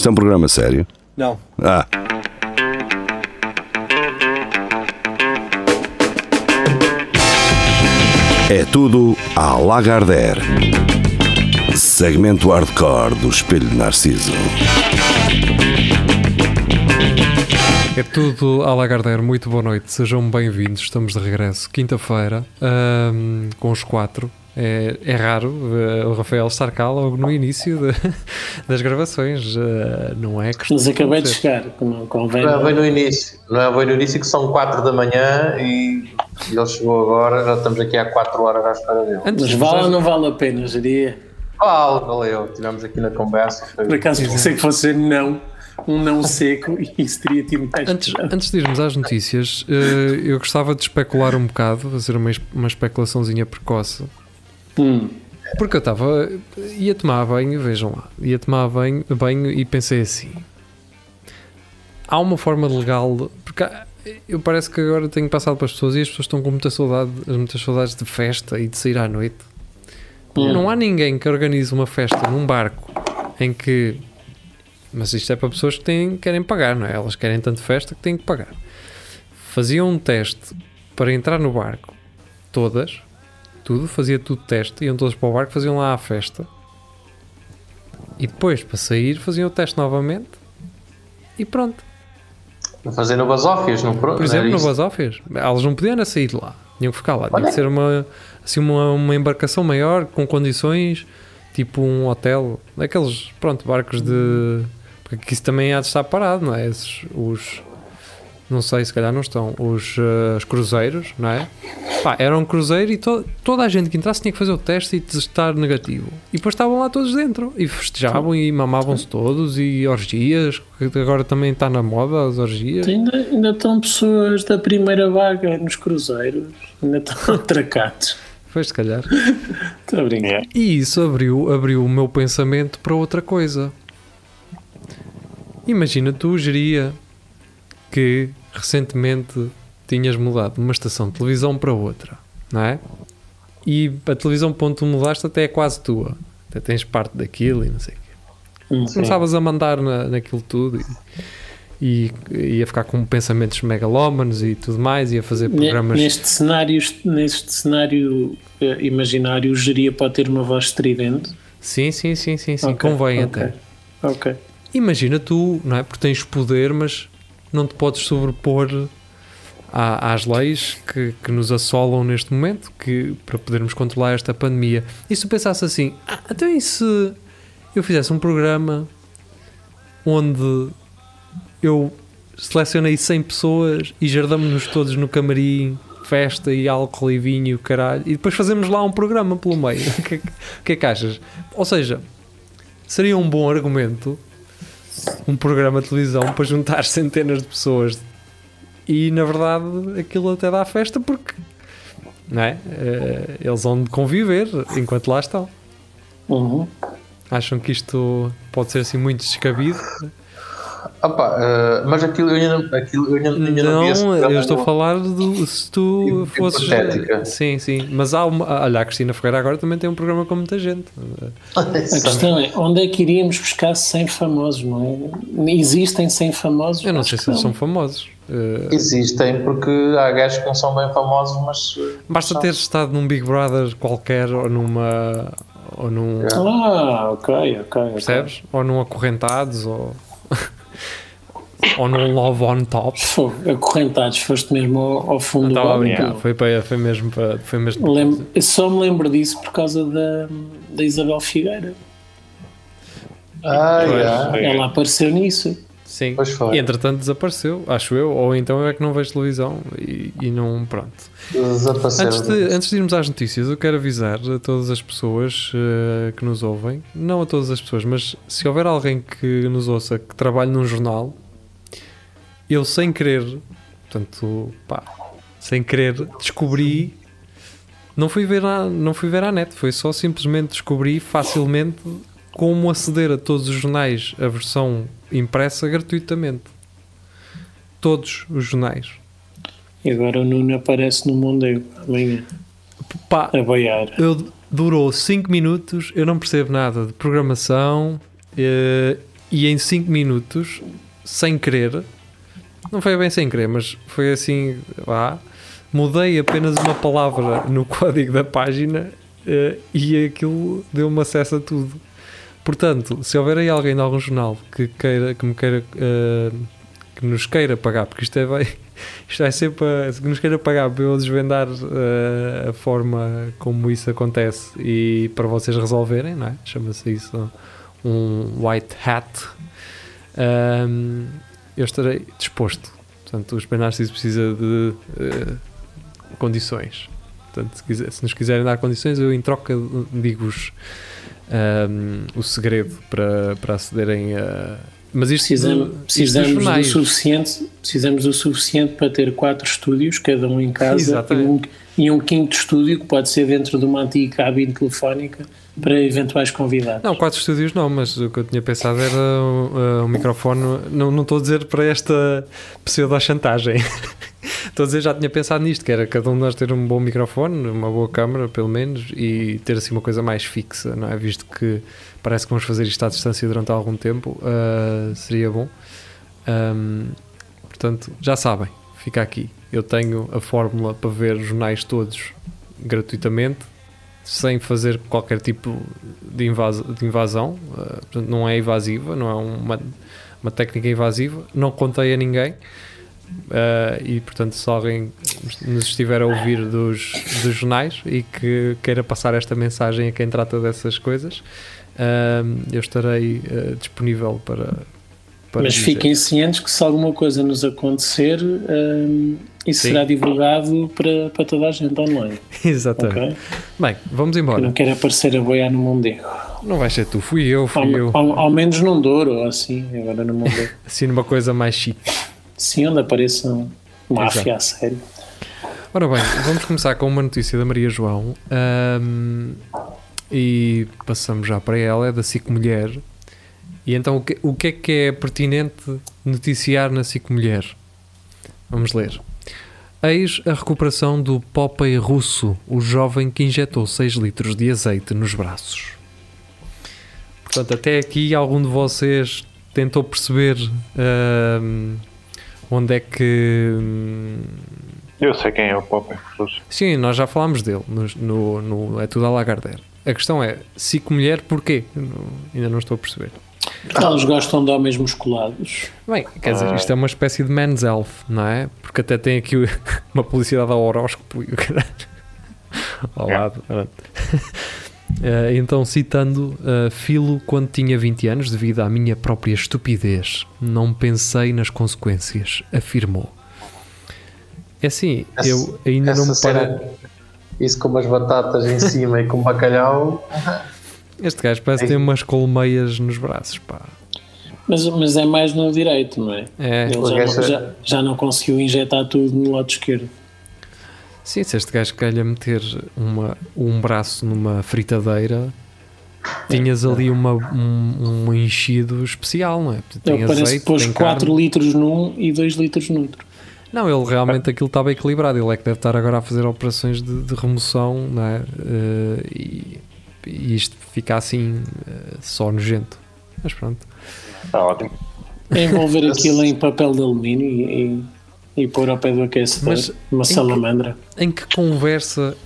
Isto é um programa sério? Não. Ah. É tudo à Lagardère. Segmento hardcore do Espelho de Narciso. É tudo à Lagardère, muito boa noite, sejam bem-vindos, estamos de regresso quinta-feira ahm, com os quatro. É, é raro eh, o Rafael estar cá logo no início de- das gravações, eh, não é? Mas acabei de chegar, como convém. Não é bem no início, não é bem no início que são 4 da manhã e ele chegou agora, já estamos aqui há 4 horas à espera dele. Antes Mas vale ou não vale a pena, geria? Vale, valeu, tivemos aqui na conversa. Foi... Por acaso pensei que fosse não, um não seco e isso teria tido mais. Antes, antes de irmos às notícias, eh, eu gostava de especular um bocado, fazer uma, uma especulaçãozinha precoce. Hum, Porque eu estava. ia tomar banho, vejam lá, ia tomar banho, banho e pensei assim: há uma forma legal. Porque eu parece que agora tenho passado para as pessoas e as pessoas estão com muita saudade, muitas saudades de festa e de sair à noite. hum. Não há ninguém que organize uma festa num barco em que. Mas isto é para pessoas que têm, querem pagar, não é? Elas querem tanto festa que têm que pagar. Faziam um teste para entrar no barco, todas, tudo, fazia tudo teste, iam todas para o barco, faziam lá a festa e depois para sair faziam o teste novamente e pronto. Fazer no Basófias, não pronto. Por exemplo, no Basófias, elas não podiam sair de lá, tinham que ficar lá, tinha que ser uma, assim, uma, uma embarcação maior, com condições, tipo um hotel, daqueles, pronto, barcos de. Porque aqui isso também há de estar parado, não é? Esses, os. Não sei, se calhar não estão. Os, eh, os cruzeiros, não é? Pá, era um cruzeiro e to- toda a gente que entrasse tinha que fazer o teste e testar negativo. E depois estavam lá todos dentro. E festejavam e mamavam-se todos. E orgias, que agora também está na moda as orgias. Ainda, ainda estão pessoas da primeira vaga nos cruzeiros, ainda estão atracados. Foi se calhar. Estou a brincar. E isso abriu, abriu o meu pensamento para outra coisa. Imagina tu, geria, que recentemente tinhas mudado de uma estação de televisão para outra, não é? E a televisão onde tu mudaste até é quase tua. Até tens parte daquilo e não sei o quê. Hum, Começavas a mandar na, naquilo tudo e, e ia ficar com pensamentos megalómanos e tudo mais, ia fazer programas... Neste cenário, neste cenário eh, imaginário, o geria pode ter uma voz estridente. Sim, sim, sim, sim, sim, Ok, convém ok. até. Ok. Imagina tu, não é? Porque tens poder, mas não te podes sobrepor à- às leis que, que nos assolam neste momento que, para podermos controlar esta pandemia. E se tu pensasse assim, ah, então e se eu fizesse um programa onde eu selecionei 100 pessoas e jardamos-nos todos no camarim, festa e álcool e vinho caralho, e depois fazemos lá um programa pelo meio. O que, é que é que achas? Ou seja, seria um bom argumento um programa de televisão para juntar centenas de pessoas e na verdade aquilo até dá festa porque não é? Eh, eles vão conviver enquanto lá estão. Uhum. Acham que isto pode ser assim muito descabido? Opa, eh, mas aquilo eu ainda, não- aquilo, eu ainda, ainda não, Não, eu estou a falar do se tu Hipo- fosses. hipotética. Sim, sim. Mas há uma. Olha, a Cristina Ferreira agora também tem um programa com muita gente. A questão é, onde é que iríamos buscar 100 famosos, não é? Existem 100 famosos? Eu não sei se eles são famosos. Eh, Existem porque há gajos que não são bem famosos, mas eh, basta são. ter estado num Big Brother qualquer ou numa. ou num. Ah, ok, ok. ok. Percebes? Ou num Acorrentados ou. ou num Love on Top. Acorrentados, foste mesmo ao, ao fundo Não do estava a balde. brincar. Foi, para, foi mesmo para. Foi mesmo só me lembro disso por causa da, da Isabel Figueira. Ah, Pois. yeah. Ela apareceu nisso. Sim. Pois foi. E entretanto desapareceu, acho eu. Ou então é que não vejo televisão e, e não. Pronto. Desapareceram. Antes de, antes de irmos às notícias, eu quero avisar a todas as pessoas eh, que nos ouvem, não a todas as pessoas, mas se houver alguém que nos ouça que trabalhe num jornal, eu sem querer, portanto, pá, sem querer, descobri. Não fui ver à, não fui ver à net, foi só simplesmente descobri facilmente como aceder a todos os jornais, a versão impressa gratuitamente. Todos os jornais. E agora o Nuno aparece no Mondego amanhã Pá, a boiar. eu, durou 5 minutos, eu não percebo nada de programação eh, e em 5 minutos, sem querer, não foi bem sem querer, mas foi assim, vá, mudei apenas uma palavra no código da página eh, e aquilo deu-me acesso a tudo. Portanto, se houver aí alguém de algum jornal que queira, que me queira, eh, que nos queira pagar, porque isto é bem, isto vai ser para, que nos queira pagar para eu desvendar eh, a forma como isso acontece e para vocês resolverem, não é? Chama-se isso um white hat. Ahm, eu estarei disposto. Portanto, o Espelho Narciso precisa de eh, condições. Portanto, se, quiser- se nos quiserem dar condições, eu em troca digo-vos ahm, o segredo para, para acederem a. Mas isto, Precisamos, precisamos, do suficiente, precisamos do suficiente para ter quatro estúdios, cada um em casa, e um, e um quinto estúdio que pode ser dentro de uma antiga cabine telefónica para eventuais convidados. Não, quatro estúdios não, mas o que eu tinha pensado era um, um microfone. Não, não estou a dizer para esta pseudo-chantagem. estou a dizer, já tinha pensado nisto, que era cada um de nós ter um bom microfone, uma boa câmara, pelo menos, e ter assim uma coisa mais fixa, não é? Visto que parece que vamos fazer isto à distância durante algum tempo, ah, seria bom. Ahm, portanto, já sabem, fica aqui. Eu tenho a fórmula para ver jornais todos gratuitamente, sem fazer qualquer tipo de, invas- de invasão. Uh, portanto, não é invasiva, não é uma, uma técnica invasiva. Não contei a ninguém. Uh, e portanto, se alguém nos estiver a ouvir dos, dos jornais e que queira passar esta mensagem a quem trata dessas coisas, eu estarei uh, disponível para. para Mas dizer. fiquem cientes que se alguma coisa nos acontecer, isso Sim. será divulgado para, para toda a gente online. Exatamente. ok? Bem, vamos Eu embora. não quero aparecer a boiar no Mondego. Não vai ser tu, fui eu, Ao, fui eu. ao, ao menos num Douro, ou assim, agora no Mondego. Assim, numa coisa mais chique. Sim, onde apareça um máfia Exato. a sério. Ora bem, vamos começar com uma notícia da Maria João ahm, e passamos já para ela, é da SIC Mulher. E então o que, o que é que é pertinente noticiar na SIC Mulher? Vamos ler. Eis a recuperação do Popeye russo, o jovem que injetou 6 litros de azeite nos braços. Portanto, até aqui algum de vocês tentou perceber ahm, onde é que hum, Eu sei quem é o Popeye Russo. Sim, nós já falámos dele no, no, no É Tudo a Lagardère. A questão é, Cico Mulher, porquê? Não- ainda não estou a perceber. Eles gostam de homens musculados. Bem, quer dizer, isto é uma espécie de man's health, não é? Porque até tem aqui uma publicidade ao horóscopo e o caralho. Ao É. lado. pronto. Eh, então, citando eh, Filo, quando tinha 20 anos, devido à minha própria estupidez, não pensei nas consequências, afirmou. É assim, Essa- eu ainda não me para... cena, isso com umas batatas em cima e com bacalhau. Este gajo parece ter umas colmeias nos braços, pá. Mas, mas é mais no direito, não é? É, Ele já, gajo é- já, já não conseguiu injetar tudo no lado esquerdo. sim, se este gajo quer meter uma, um braço numa fritadeira, tinhas ali uma, um, um enchido especial, não é? Tem Ele parece azeite, que pôs tem 4 carne. litros num e 2 litros no outro. Não, ele realmente aquilo estava equilibrado. Ele é que deve estar agora a fazer operações de, de remoção, não é? Eh, e, e isto fica assim, eh, só nojento. Mas pronto. Está Tá ótimo. É envolver aquilo em papel de alumínio e, e, e pôr ao pé do aquecedor Mas uma em que- salamandra. Em que conversa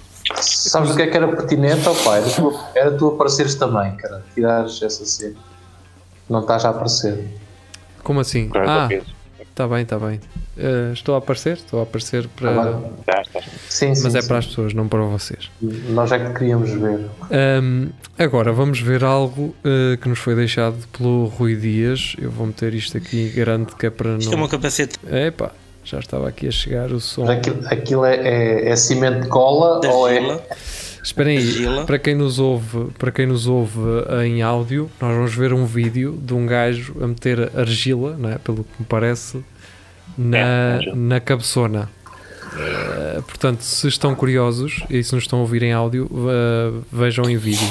Sabes o que é que era pertinente, ó pai? Era tu, era tu apareceres também, cara. Tirares essa cena. Não estás a aparecer. Como assim? Ah. Está bem, está bem. Eh, estou a aparecer? Estou a aparecer para. Estás. Sim, sim. Mas é sim. para as pessoas, não para vocês. Nós é que queríamos ver. Ahm, agora vamos ver algo eh, que nos foi deixado pelo Rui Dias. Eu vou meter isto aqui, garanto que é para Isto é não. uma capacete Epá, já estava aqui a chegar o som. Mas aquilo, aquilo é, é, é cimento de cola da ou é. Esperem aí, para quem nos ouve, para quem nos ouve em áudio, nós vamos ver um vídeo de um gajo a meter argila, não é? pelo que me parece, na, É, na cabeçona. Eh, portanto, se estão curiosos e se nos estão a ouvir em áudio, eh, vejam em vídeo.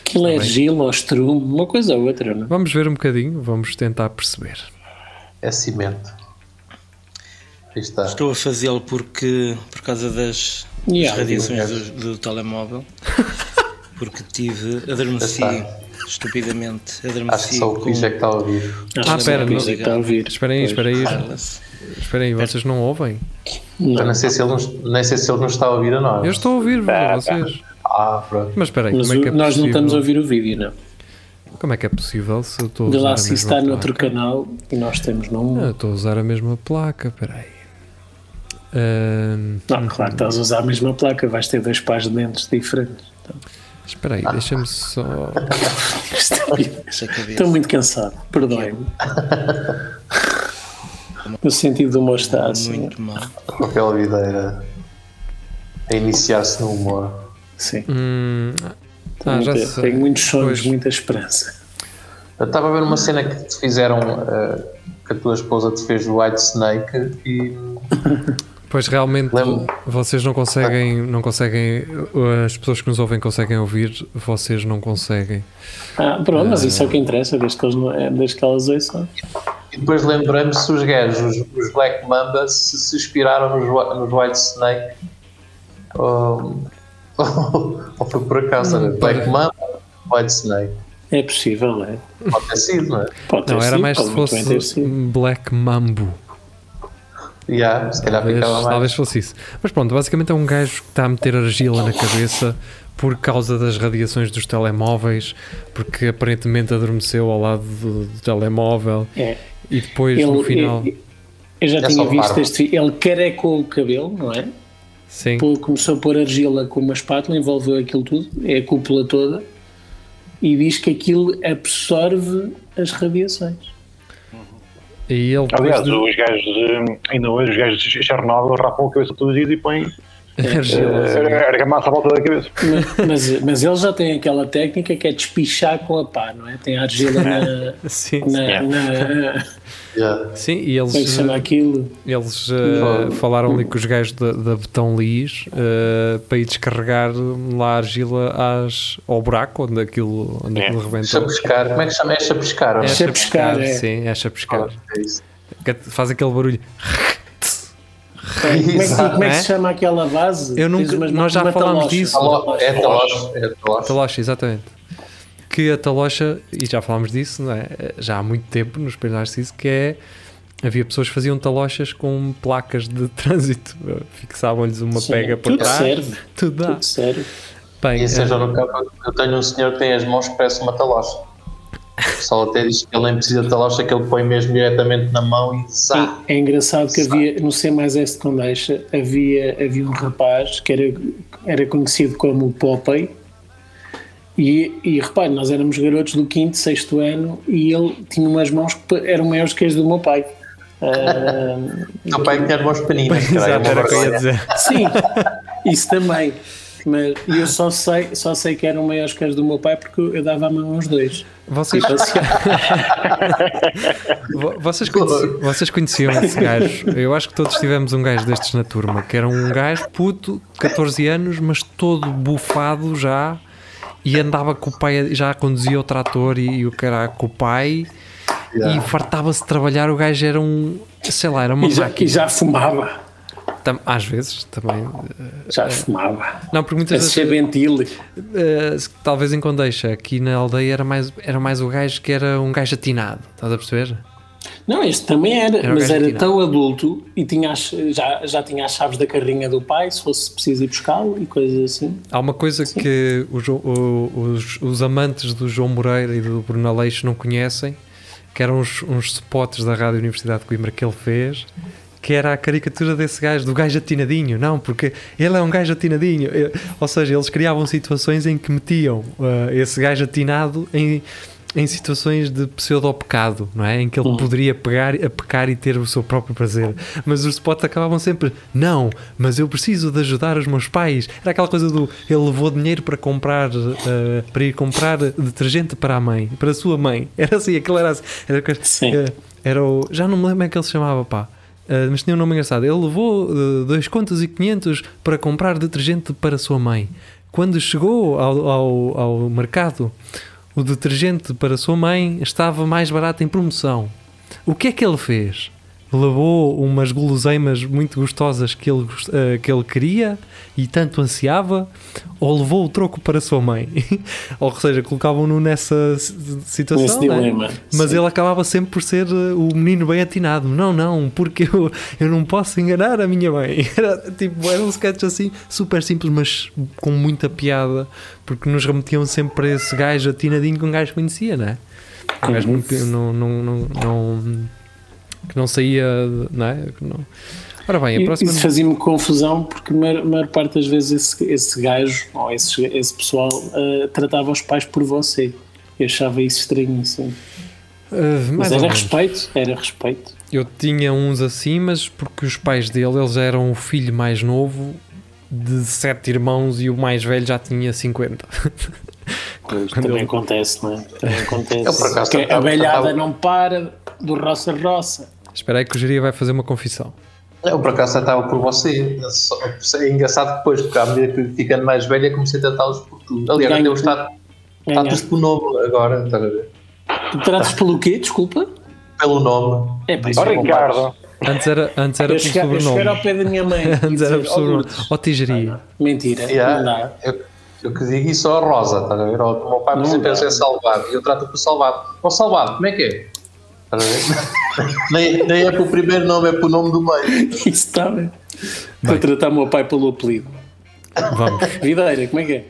Aquilo é argila ou estrume, uma coisa ou outra, não é? Vamos ver um bocadinho, vamos tentar perceber. É cimento. Estou a fazê-lo porque por causa das, Yeah, das radiações do, do telemóvel. Porque tive, adormeci estupidamente Acho que adormeci só o com Luís é que está a ouvir. Ah, espera, não- Luís está a ouvir. Esperem aí, esperem aí. Esperem aí, vocês não ouvem? Eu Não, nem sei se ele nos, nem sei se ele nos está a ouvir ou não. Eu estou a ouvir vocês. Ah, pronto. Mas espera aí, mas como é que é o- nós não estamos a possível? ouvir o vídeo, não. Como é que é possível se eu estou a usar lá a se mesma está noutro placa? canal e nós temos num. Ah, eu estou a usar a mesma placa, espera Não, claro que estás a usar a mesma placa, vais ter dois pares de dentes diferentes. Então, espera aí, deixa-me só. Cabeça. Estou muito cansado, perdoem-me. O sentido do humor está assim. Muito mal. Papel videira a iniciar-se no humor. Sim. Hum, ah, já Tenho- sei. Tenho muitos sonhos, Pois. muita esperança. Eu estava a ver uma cena que te fizeram, eh, que a tua esposa te fez o White Snake e Pois realmente Lembro- vocês não conseguem, não conseguem, as pessoas que nos ouvem conseguem ouvir, vocês não conseguem. Ah, pronto, mas isso é o que interessa, desde que, eles é, desde que elas ouçam. E depois lembrei-me se os gajos, os, os Black Mamba, se se inspiraram nos, nos White Snake ou, ou foi por acaso. Não, Black Mamba, White Snake. É possível, é. Pode ter sido, não é? Pode ter Não, era sido, mais pode se fosse. Black Mambo. Yeah, se calhar Talvez, ficava mais. talvez fosse isso. Mas pronto, basicamente é um gajo que está a meter argila na cabeça por causa das radiações dos telemóveis, porque aparentemente adormeceu ao lado do, do telemóvel É. e depois no final. eu, eu já É tinha visto barba. este Ele carecou o cabelo, não é? Sim. Pô- Começou a pôr argila com uma espátula, envolveu aquilo tudo, é a cúpula toda, e diz que aquilo absorve as radiações. E ele Aliás, de- os gajos de, ainda hoje, os gajos de Chernobyl rapam a cabeça todos os dias e põem argila. eh, argamassa à volta da cabeça. Mas, mas, mas eles já têm aquela técnica que é despichar com a pá, não é? Tem a argila na. Sim, na, na Yeah. sim, e eles, como é que se chama aquilo? eles uh, falaram ali com os gajos da, da Betão Lis uh, para ir descarregar lá a argila às, ao buraco onde aquilo, onde É. aquilo rebentou. Chapiscar, como é que se chama? É chapiscar, É chapiscar, é. Sim, é chapiscar. É Faz aquele barulho. Como é, que, como é que É? se chama aquela base? Eu nunca- nós já falámos disso. É talocha. É talocha. Talocha, exatamente. Que a talocha, e já falámos disso, não é? já há muito tempo no Espelho Narciso, que é. Havia pessoas que faziam talochas com placas de trânsito, fixavam-lhes uma Sim, pega por trás. serve. Tudo dá. Tudo serve. Bem, seja no campo, eu tenho um senhor que tem as mãos que parece uma talocha. O pessoal até diz que ele nem precisa de talocha, que ele põe mesmo diretamente na mão e zá. É engraçado que havia, no C mais S de Condeixa, havia, havia um rapaz que era, era conhecido como Popeye. E, e repare, nós éramos garotos do 5 sexto ano e ele tinha umas mãos que eram maiores que as do meu pai. O teu pai tinha as mãos pequeninas. é exato, era o que eu ia dizer. sim, isso também. Mas eu só sei, só sei que eram maiores que as do meu pai porque eu dava a mão aos dois. Vocês, passeava. vo- vocês, conheciam, vocês conheciam esse gajo? Eu acho que todos tivemos um gajo destes na turma, que era um gajo puto, 14 anos, mas todo bufado já, e andava com o pai, já conduzia o trator e, e o cara com o pai, e fartava-se de trabalhar. O gajo era um, sei lá, era uma E já, máquina. e já fumava. Tam- às vezes também. Já fumava. Não, porque muitas ser vezes. ventil. Uh, talvez em Condeixa, aqui na aldeia era mais, era mais o gajo que era um gajo atinado, estás a perceber? Não, este também era, Era mas era atinado. tão adulto e tinha as- já, já tinha as chaves da carrinha do pai, se fosse preciso ir buscá-lo e coisas assim. Há uma coisa que o Jo- o- os, os amantes do João Moreira e do Bruno Aleixo não conhecem, que eram uns, uns spots da Rádio Universidade de Coimbra que ele fez, que era a caricatura desse gajo, do gajo atinadinho, não, porque ele é um gajo atinadinho. Ou seja, eles criavam situações em que metiam eh, esse gajo atinado em, em situações de pseudo-pecado, não é? Em que ele poderia pegar, a pecar e ter o seu próprio prazer. Mas os spots acabavam sempre, não, mas eu preciso de ajudar os meus pais. Era aquela coisa do, ele levou dinheiro para comprar, eh, para ir comprar detergente para a mãe, para a sua mãe. Era assim, aquilo era assim. Era, Sim. eh, era o, já não me lembro como é que ele se chamava, pá. Uh, mas tinha um nome engraçado. Ele levou uh, dois contos e 500 para comprar detergente para sua mãe. Quando chegou ao, ao, ao mercado, o detergente para sua mãe estava mais barato em promoção. O que é que ele fez? Levou umas guloseimas muito gostosas que ele, eh, que ele queria e tanto ansiava, ou levou o troco para a sua mãe. ou seja, colocavam-no nessa si- situação. É? dilema. Mas Sim. ele acabava sempre por ser eh, o menino bem atinado. Não, não, porque eu, eu não posso enganar a minha mãe. Era, tipo, eram sketches assim, super simples, mas com muita piada, porque nos remetiam sempre para esse gajo atinadinho que um gajo conhecia, não é? Um gajo não, não, não, não- que não saía, não é? Que não- Ora bem, a próxima. Isso fazia-me confusão porque a maior, maior parte das vezes esse, esse gajo ou esse, esse pessoal eh, tratava os pais por você. Eu achava isso estranhíssimo. Uh, Mas era respeito, era respeito. Eu tinha uns assim, mas porque os pais dele, eles eram o filho mais novo de sete irmãos e o mais velho já tinha 50. Pois, também ele- acontece, não é? Também acontece. Eu, acaso, Porque a velhada não para do roça-roça. Espera aí que o Jeria vai fazer uma confissão. Eu por acaso estava por você. É engraçado depois, porque à medida que ficando mais velha, comecei a tratá-los por tudo. Aliás, Ganho- até o status, status Ganhaste. por nome agora, estás a ver? Tu tratas pelo quê? Desculpa? Pelo nome. É pá, Isso é Ricardo, Antes era, antes era eu, por chegar, eu chegar ao sobrenome. pé da minha mãe Antes era por "Oh, sobrenome. Lourdes." Ó Tigeria. Mentira, Yeah, não dá. eu, eu que digo isso ao Rosa, estás a ver? O meu pai, por Não exemplo, em Salvado e eu trato por Salvado. Ó Salvado, como é que é? Nem, nem é pelo primeiro nome, é pelo nome do meio. Isso está bem. Para tratar o meu pai pelo apelido. Vamos. Videira, como é que é?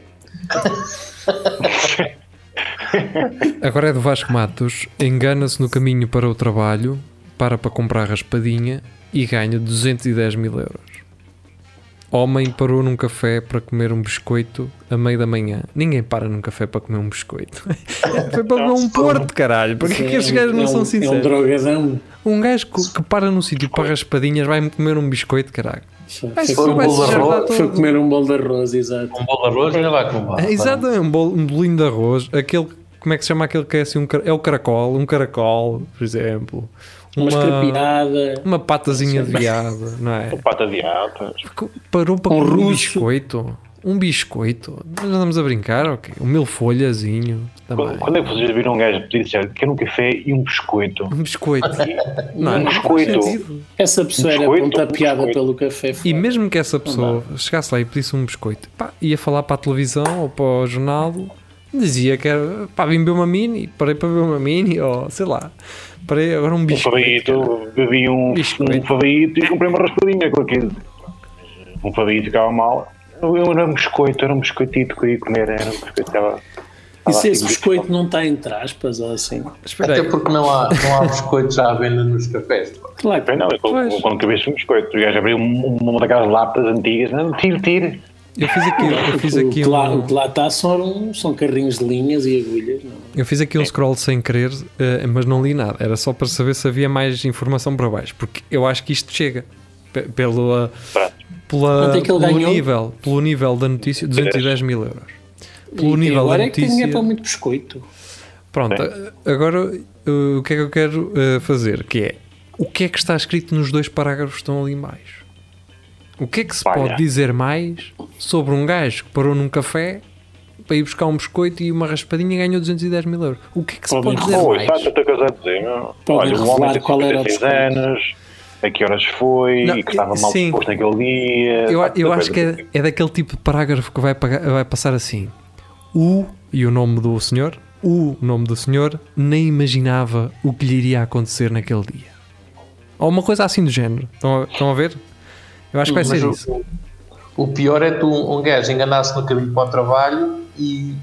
Agora é do Vasco Matos. Engana-se no caminho para o trabalho, para para comprar raspadinha e ganha 210 mil euros. Homem parou num café para comer um biscoito a meio da manhã. Ninguém para num café para comer um biscoito. Foi para comer um porto, caralho. Porquê que estes É um- gajos não é um- são É um sinceros? drogadão. Um gajo que, que para num sítio para raspadinhas vai-me comer um biscoito, caralho. Foi, foi, for um bolo de arroz, foi comer um bolo de arroz, exato. Um bolo de arroz ainda vai com É, Exatamente, um, bolo, um bolinho de arroz, aquele, como é que se chama aquele que é assim, um, é o caracol, um caracol, por exemplo. Uma escarpiada. uma patazinha de viado, não é? pata de atas. Parou para Um comer um biscoito. Um biscoito. Nós andamos a brincar, ok? Um mil folhazinho também. Quando, quando é que vocês viram um gajo pedir assim, quer um café e um biscoito? Um biscoito. Não? Um Não faz biscoito. Essa pessoa era biscoito, pontapeada um pelo café. E mesmo que essa pessoa chegasse lá e pedisse um biscoito, pá, ia falar para a televisão ou para o jornal, dizia que era, pá, vim beber uma mini, parei para beber uma mini, ou sei lá, parei agora um Um biscoito. cara. favito, bebi um, Biscoito. um favito e comprei uma raspadinha com aquilo. Um favito ficava mal. Eu era um biscoito, era um biscoitito que eu ia comer, era um biscoito. Estava, E se esse assim, biscoito não está entre aspas ou assim? Até porque não há, não há biscoitos à venda nos cafés. Claro não, eu, quando cabeça um biscoito, o gajo abriu um- uma daquelas latas antigas, não, tire, tire. Eu fiz aqui, eu fiz o, aqui que lá, um, o que lá está são, são carrinhos de linhas e agulhas. Não. eu fiz aqui um scroll sem querer, eh, mas não li nada, era só para saber se havia mais informação para baixo, porque eu acho que isto chega pe- pelo, Pronto. pela, é pelo ganhou? nível, pelo nível da notícia, 210 mil euros. Pelo E nível da agora é que tem notícia. para muito biscoito. Pronto, agora uh, o que é que eu quero uh, fazer? Que é o que é que está escrito nos dois parágrafos que estão ali em baixo? O que é que se Olha. pode dizer mais sobre um gajo que parou num café para ir buscar um biscoito e uma raspadinha e ganhou 210 mil euros? O que é que se Podem pode dizer Oi, mais? tanta coisa a dizer. Podem Olha, o revelar homem tem qual era o 56 biscoito. anos, a que horas foi, Não, e que estava mal sim. disposto naquele dia. Eu, eu acho que é, é daquele tipo de parágrafo que vai, vai passar assim: o e o nome do senhor, o nome do senhor, nem imaginava o que lhe iria acontecer naquele dia. Ou uma coisa assim do género. Estão a, estão a ver? Eu acho que vai Mas ser o- isso. O pior é tu, um gajo enganar-se no caminho para o trabalho e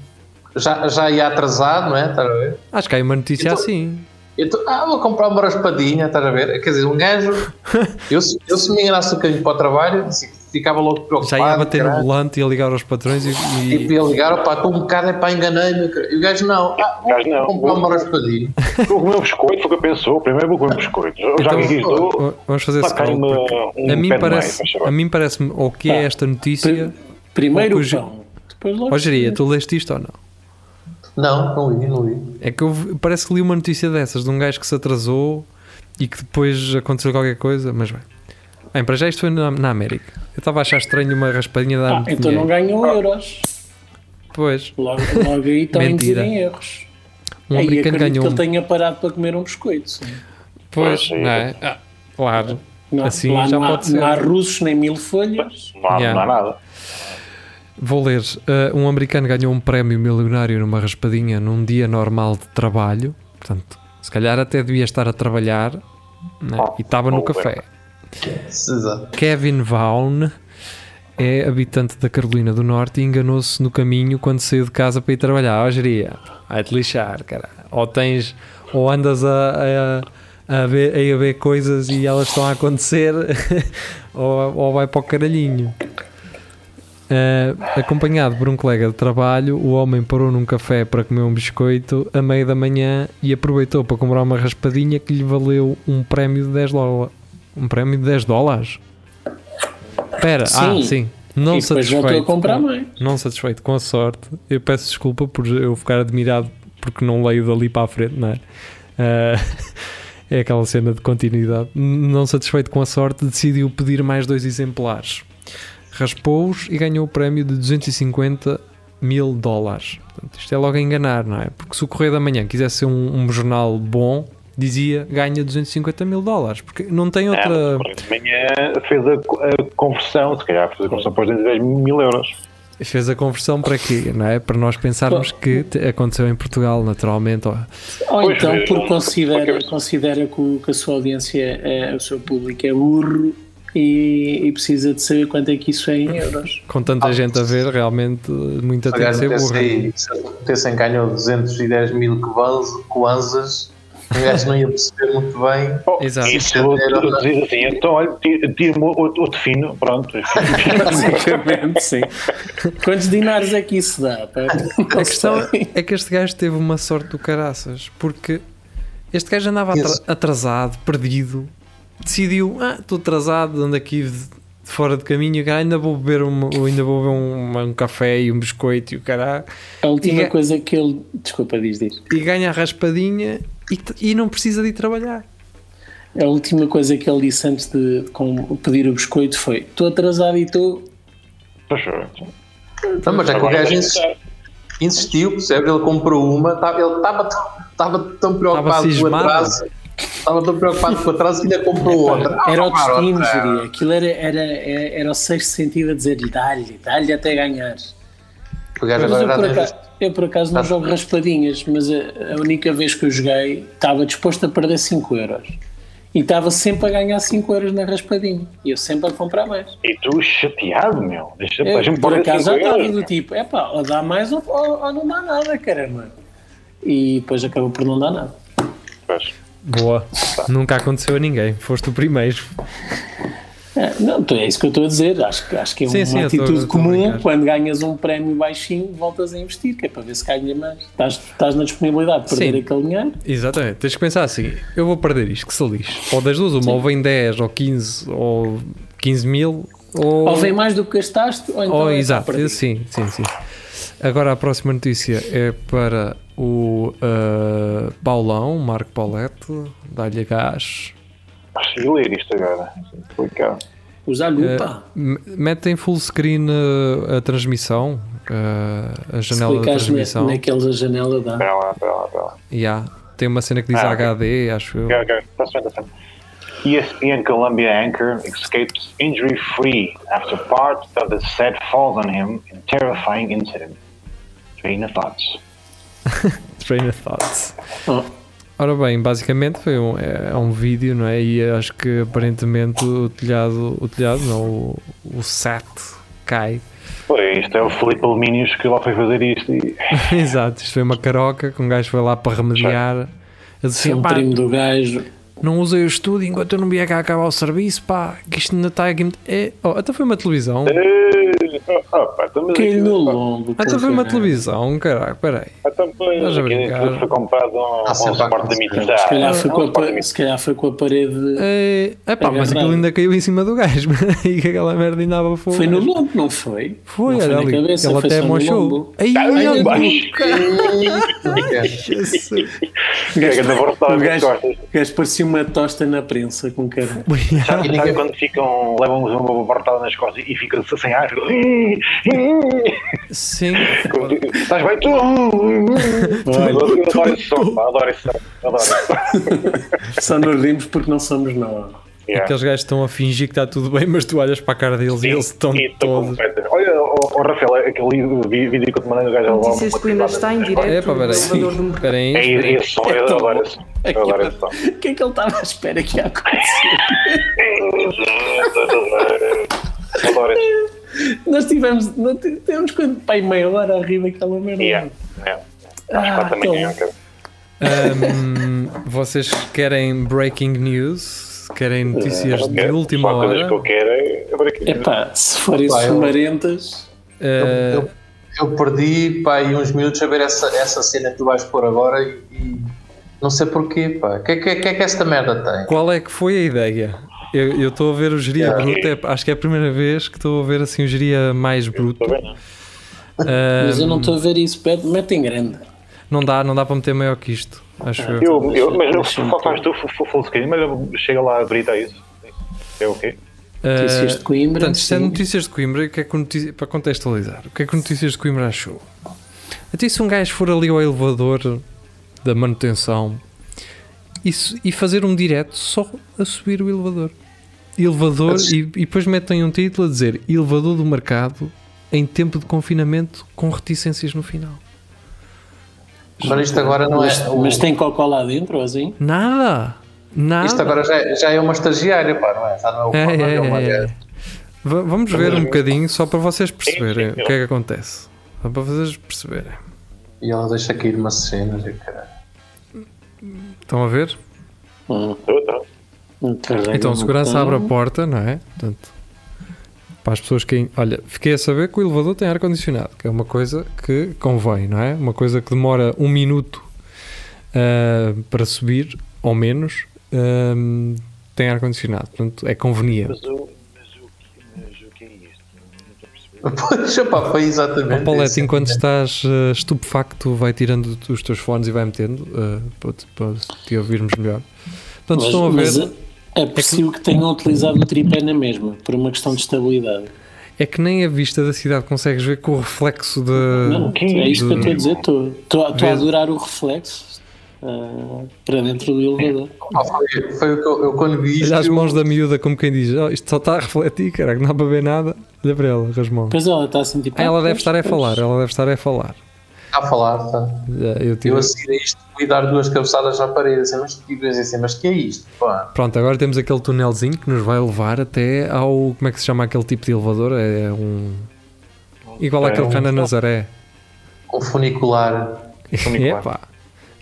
já, já ia atrasado, não é? Estás a ver? Acho que há uma notícia Então- assim. Então, ah, vou comprar uma raspadinha, estás a ver? Quer dizer, um gajo, eu, se- eu se me enganasse no caminho para o trabalho, ficava logo preocupado. Já ia bater no caralho. volante e ia ligar aos patrões e. Tipo, e- ia ligar, opá, estou um bocado, é pá, enganei-me. E o gajo não, ah, vou gajo não. comprar uma raspadinha. Vou comer um biscoito, foi o que eu pensou. Primeiro vou comer um biscoito. Eu já Então, vi isto. v- Vamos fazer esse Tacar-me call, porque um a mim parece, favor. a mim parece-me ou que é esta notícia. Primeiro o o pão. Depois logo. Ó Jeria, tu leste isto ou não? Não, não li, não li. É que eu parece que li uma notícia dessas de um gajo que se atrasou e que depois aconteceu qualquer coisa, mas bem. Bem, para já isto foi na, na América. Eu estava a achar estranho uma raspadinha dar Ah, então não ganham euros. Pois, Logo, logo aí estão a induzir Mentira. em erros. um Aí americano ganhou. que ele tenha parado para comer um biscoito. sim. Pois, Pois, não é? Ah, Claro. Não, Assim lá já não, há, pode ser. não há russos nem mil folhas. Não há, Yeah. não há nada. Vou ler. Uh, um americano ganhou um prémio milionário numa raspadinha num dia normal de trabalho. Portanto, se calhar até devia estar a trabalhar né? Oh, e estava no café. Exato. Kevin Vaughn é habitante da Carolina do Norte e enganou-se no caminho quando saiu de casa para ir trabalhar. Ó, geria, vai-te lixar, cara. Ou tens, ou andas a, a, a, ver, a ver coisas e elas estão a acontecer, ou, ou vai para o caralhinho. Eh, acompanhado por um colega de trabalho, o homem parou num café para comer um biscoito a meio da manhã e aproveitou para comprar uma raspadinha que lhe valeu um prémio de 10 dólares. Um prémio de 10 dólares? Espera, ah, Sim. Não e satisfeito, a comprar com, mais. não satisfeito com a sorte, eu peço desculpa por eu ficar admirado porque não leio dali para a frente, não é? Ah, é aquela cena de continuidade. Não satisfeito com a sorte, decidiu pedir mais dois exemplares. Raspou-os e ganhou o prémio de 250 mil dólares. Portanto, isto é logo a enganar, não é? Porque se o Correio da Manhã quisesse ser um, um jornal bom, dizia ganha 250 mil dólares. Porque não tem É, outra. mas de manhã fez a, a conversão, se calhar fez a conversão para os 210 mil euros. Fez a conversão para quê? Não é? Para nós pensarmos que te- aconteceu em Portugal, naturalmente. Ou Pois, então mas- porque considera, considera que, a sua audiência, é, o seu público é burro e, e precisa de saber quanto é que isso é em euros. Com tanta gente a ver, realmente muita Se o tem que gajo ser metesse burra. se em ganhou 210 mil kwanzas, o gajo não ia perceber muito bem. Oh, Exato. Isso diz assim, então olha, tira- tira-me outro, outro fino, pronto. Basicamente, sim. Quantos dinares é que isso dá? A questão é que este gajo teve uma sorte do caraças, porque este gajo andava atrasado, perdido, decidiu, ah, estou atrasado, ando aqui de- de fora de caminho, cara, ainda vou beber, um, ainda vou beber um, um café e um biscoito e o caralho, A última E- coisa que ele. Desculpa, diz, diz. e ganha a raspadinha e, e não precisa de ir trabalhar. A última coisa que ele disse antes de com- pedir o biscoito foi: Estou atrasado e é. Não, mas é que o gajo insistiu, percebe? Ele comprou uma, tava- ele estava estava tão preocupado com o atraso, estava tão preocupado com o atraso que ainda comprou outra. Ah, Era o destino, outra. geria. Aquilo era, era, era, era o sexto sentido a dizer-lhe: dá-lhe, dá-lhe até ganhar. O gajo Mas eu agora por, acaso, eu por acaso não Ah. jogo raspadinhas, mas a, a única vez que eu joguei estava disposto a perder 5 euros. E estava sempre a ganhar 5 euros na raspadinha. E eu sempre a comprar mais. E tu chateado, meu. Deixa, Eu, a gente por acaso já estava do tipo: é pá, ou dá mais ou, ou, ou não dá nada, caramba. E depois acabou por não dar nada. Pois. Boa. Nunca aconteceu a ninguém, foste o primeiro. É, não, então é isso que eu estou a dizer. Acho, que- acho que é Sim, uma sim, atitude estou comum. Quando ganhas um prémio baixinho, voltas a investir, que é para ver se ganha mais. Estás, estás na disponibilidade de perder Sim. aquele dinheiro. Exatamente, tens que pensar assim: eu vou perder isto, que se lixe. Ou das duas, uma, ou vem 10, ou 15, ou 15 mil, ou. Ou vem mais do que gastaste, ou então Oh, é exato, sim, sim, sim. Agora a próxima notícia é para o uh, Paulão, Marco Paulette, dá-lhe gás. Consegui ler isto agora. Complicado. Usar lupa. M- Mete em full screen uh, a transmissão, uh, a janela da Explicaste na, transmissão. naqueles a janela dá. Espera lá, espera lá, espera lá. Yeah. Tem uma cena que diz Ah. HD, acho eu. Ok, ok. Está certo, está certo. ESPN Columbia anchor escapes injury free after part of the set falls on him in terrifying incident. Train of thoughts. Train of thoughts. Oh, Ora bem, basicamente foi um, é, é um vídeo, não é? E acho que aparentemente o telhado, o telhado, não, o, o set cai. Foi, isto é o Felipe Alumínios que lá foi fazer isto e Exato, isto foi uma caroca que um gajo foi lá para remediar. Assim, pá, primo do gajo. Não usei o estúdio enquanto eu não via cá acabar o serviço, pá, que isto ainda está aqui. É, oh, até foi uma televisão. Pá, Caiu no lombo. Até foi uma caralho. televisão, caralho, peraí. Então, foi, foi comprado um, Há um suporte de mitad. Se calhar, foi com a, Um se calhar foi com a parede. É, epá, mas agarrado. aquilo ainda caiu em cima do gajo e que aquela merda ainda dava fogo. Foi no lombo, não foi? Foi, não olha foi ali. cabeça, ele foi até mochou. as gajo- costas. o gajo parecia uma tosta na prensa com cara. Sabe, sabe quando ficam, levam uma abortada nas costas e ficam sem ar? Sim, Estás bem? Tu? Adoro esse som, adoro esse som. Adoro. Só nos rimos porque não somos nós. Yeah. Aqueles gajos estão a fingir que está tudo bem, mas tu olhas para a cara deles e eles estão E todos. Olha, o, o Rafael, aquele vídeo que eu te mandei do gajo a levar Notícias uma de Coimbra privada. está em direto. É, pá, peraí. elevador do mercado. Espera aí, É espera aí. isso, adoro esse som. O que é que ele estava à espera que ia acontecer? Adoro Nós tivemos, tivemos quando, pai, meia hora a rir daquela merda. Yeah, yeah. Às Ah, quatro da manhã, então. cara. Ahm, vocês querem breaking news? Querem notícias de última Só coisas que eu hora? quero é é. Epá, se forem eu- sumarentas, Ah, Eu, eu perdi pá, aí uns minutos a ver essa, essa cena que tu vais pôr agora e, e não sei porquê. pá. O que, é que, que é que esta merda tem? qual é que foi a ideia? Eu eu estou a ver o geria Yeah. bruto, é- acho que é a primeira vez que estou a ver assim o geria mais bruto. Estou bem, não? Ah, mas eu não estou a ver isso, mete em grande. não dá, não dá para meter maior que isto, acho eu. Eu, eu, mas eu, Deixa-me só faz tu full- screen, mas chega lá a brita isso. É o quê? Notícias de Coimbra. Portanto, isto é notícias de Coimbra, o que é que notícia- para contextualizar, o que é que Notícias de Coimbra achou? Até se um gajo for ali ao elevador da manutenção e, e fazer um direto só a subir o elevador. Elevador e, e depois metem um título a dizer elevador do mercado em tempo de confinamento com reticências no final. Mas isto agora não mas, é. o- mas tem cocó lá dentro, ou assim? Nada! Nada! Isto agora já, é- já é uma estagiária, pá, não é? Já não é É, é, é uma é. Vamos ver um bocadinho só para vocês perceberem o que é que acontece. Só para vocês perceberem. E ela deixa cenas e caralho. Estão a ver? Hum, Então, segurança abre a porta, não é? Portanto, para as pessoas que. Olha, fiquei a saber que o elevador tem ar-condicionado, que é uma coisa que convém, não é? Uma coisa que demora um minuto ah, para subir, ou menos, ah, tem ar-condicionado. Portanto, é conveniente. Mas o, mas, o, que- mas o que é isto? Não estou a perceber. Pois, pá, foi exatamente. O Paulette, isso. enquanto estás ah, estupefacto, vai tirando os teus fones e vai metendo para, te- para te ouvirmos melhor. Portanto, Mas, estão a ver. Mas é possível que tenham utilizado o tripé na mesma, por uma questão de estabilidade. É que nem a vista da cidade consegues ver com o reflexo de. Não, que é isso que eu estou a dizer. Estou, a- adorar o reflexo ah, para dentro do elevador. Pá, foi, foi o que eu, eu quando vi isto. Olha as eu- mãos da miúda como quem diz, "Oh, isto só está a refletir, cara, que não dá para ver nada. Olha para ela, mãos. Pois ela está assim tipo. Ah, ela ah, deve pois, estar a falar, ela deve estar a falar. Está a falar, tá? Já, Eu tive... Eu a seguir a isto fui dar duas cabeçadas à parede, assim, mas que assim, mas que é isto? Pá? Pronto, agora temos aquele tunelzinho que nos vai levar até ao. Como é que se chama aquele tipo de elevador? É um. Igual É àquele que um- há na Nazaré. Um funicular. Funicular. Epá.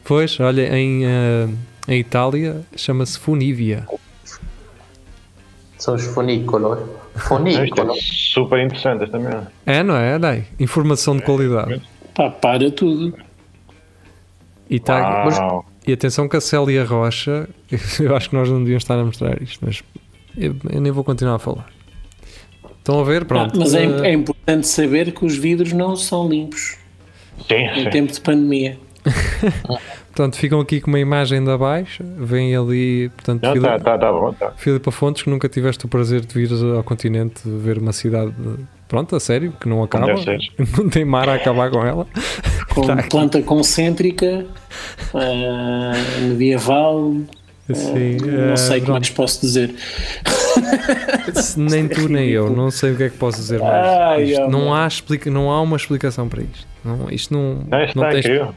Pois, olha, em, eh, em Itália chama-se Funívia. São os funículos. Isto é Funículos. super interessante merda. É, não é? Dai. Informação de qualidade. Pá, para tudo. E, tá, Uau. e atenção que a Célia Rocha, eu acho que nós não devíamos estar a mostrar isto, mas eu, eu nem vou continuar a falar. Estão a ver? Pronto. Ah, mas é, Eh, é importante saber que os vidros não são limpos Sim, em tempo de pandemia. Portanto, ficam aqui com uma imagem da baixa, vem ali, portanto, Não, Filipe, tá, tá, tá bom, tá. Filipa Fontes, que nunca tiveste o prazer de vir ao continente ver uma cidade, pronto, a sério, que não acaba, não tem mar a acabar com ela. Com Tá aqui. planta concêntrica, ah, medieval, Assim, não eh, sei como é que vos posso dizer. nem tu nem eu, não sei o que é que posso dizer mais. Ai, Isto não, há explica, não há uma explicação para isto. Não, isto não, Não, não tem incrível.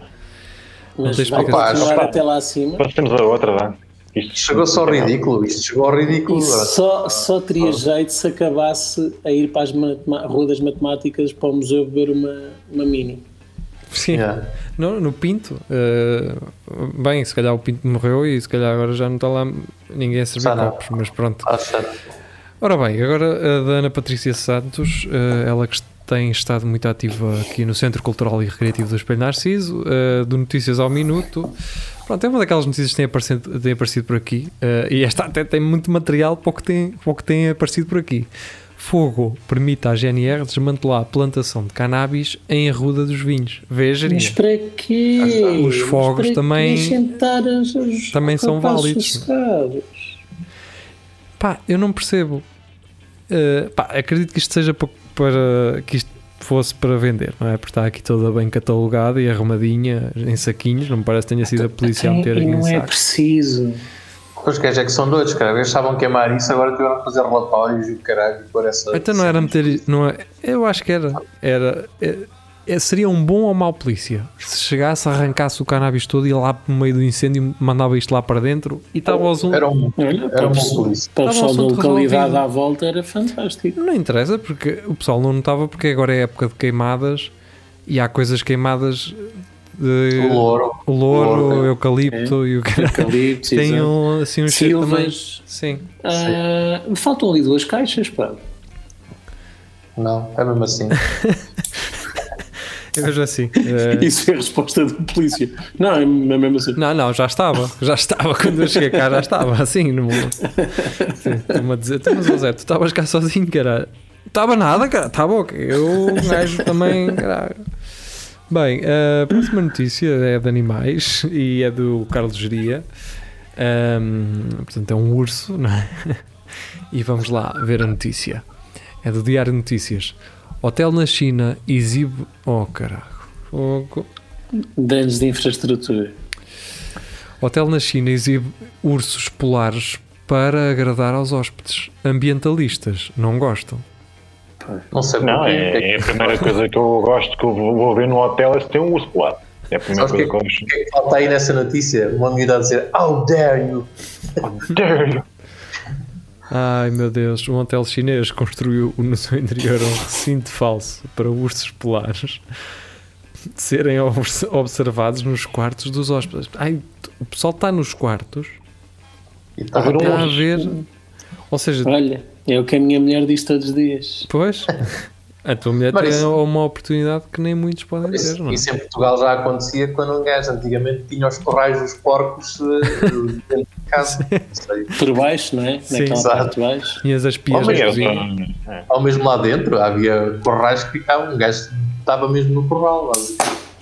Mas tens vai explicação. Opa. até lá acima. Depois temos a outra, vá. Isto Chegou-se ao ridículo. Isto chegou ao ridículo. Só, só teria jeito se acabasse a ir para as matema- Rua das Matemáticas para o museu beber uma, uma mini. Sim. Yeah. No, no Pinto, eh, bem, se calhar o Pinto morreu e se calhar agora já não está lá ninguém a servir copos, mas pronto. Ah, certo. Ora bem, agora a da Ana Patrícia Santos, eh, ela que tem estado muito ativa aqui no Centro Cultural e Recreativo do Espelho Narciso, eh, do Notícias ao Minuto. Pronto, é uma daquelas notícias que tem aparecido, tem aparecido por aqui eh, e esta até tem muito material para o, que tem, para o que tem aparecido por aqui. Fogo permite à GNR desmantelar a plantação de cannabis em Arruda dos Vinhos. Veja, Mas para quê? Os fogos para também- os- também são válidos. sossegados. Pá, eu não percebo. Uh, pá, acredito que isto seja pa- para que isto fosse para vender, não é? Porque está aqui toda bem catalogada e arrumadinha em saquinhos. Não me parece que tenha sido a polícia a meter aqui em não é preciso. Os gajos é que são doidos, cara. Eles estavam a queimar isso, agora tiveram que fazer relatórios e o caralho, por essa. Então não era meter. Não é, eu acho que era. Era. é- é- seria um bom ou mau polícia se chegasse, arrancasse o cannabis todo e lá no meio do incêndio mandava isto lá para dentro e estava aos um. Era um. Era pessoal- polícia. para o pessoal da localidade à volta era fantástico. Não interessa porque o pessoal não notava porque agora é época de queimadas e há coisas queimadas de O louro. o louro, Louro, é. eucalipto e o caralho. Eucaliptos, Tem um, assim um. Silvas. Sim. Me faltam ali duas caixas, pá. Não, é mesmo assim. Eu vejo assim. eh, Isso é a resposta da polícia. Não, é mesmo assim. Não, não, já estava. Já estava. Quando eu cheguei cá, já estava assim. No... Sim, Estou-me a dizer, "Então, mas Zé, tu estavas cá sozinho, cara. Estava nada, cara. Estava ok. Eu, um gajo também, caralho. Bem, a próxima notícia é de animais e é do Carlos Geria. Ahm, portanto, é um urso, não é? E vamos lá ver a notícia. É do Diário de Notícias. Hotel na China exibe. Oh, caralho. Fogo. Danos de infraestrutura. Hotel na China exibe ursos polares para agradar aos hóspedes. Ambientalistas não gostam. Não sei Não, porquê. é, é a primeira coisa que eu gosto que eu vou ver no hotel é se tem um urso polar. É a primeira Sabes o que, coisa é que eu que- o que é que falta aí nessa notícia? Uma miúda a dizer How dare you? gosto. Dare you. Ai meu Deus, um hotel chinês construiu no seu interior um recinto falso para ursos polares serem obs- observados nos quartos dos hóspedes. Ai, o pessoal está nos quartos, E tá A ver um está a ver. Ou seja, Olha, é o que a minha mulher diz todos os dias. pois, a tua mulher Mas tem isso- uma oportunidade que nem muitos podem ter, Isso, não é? isso em Portugal já acontecia quando um gajo antigamente tinha os corrais dos porcos eh, dentro de casa. Por baixo, não é? Sim, Naquela exato. parte de baixo. Tinhas as pias Homem, na era cozinha. só- é. Ao mesmo lá dentro havia corrais que ficavam, um gajo estava mesmo no corral.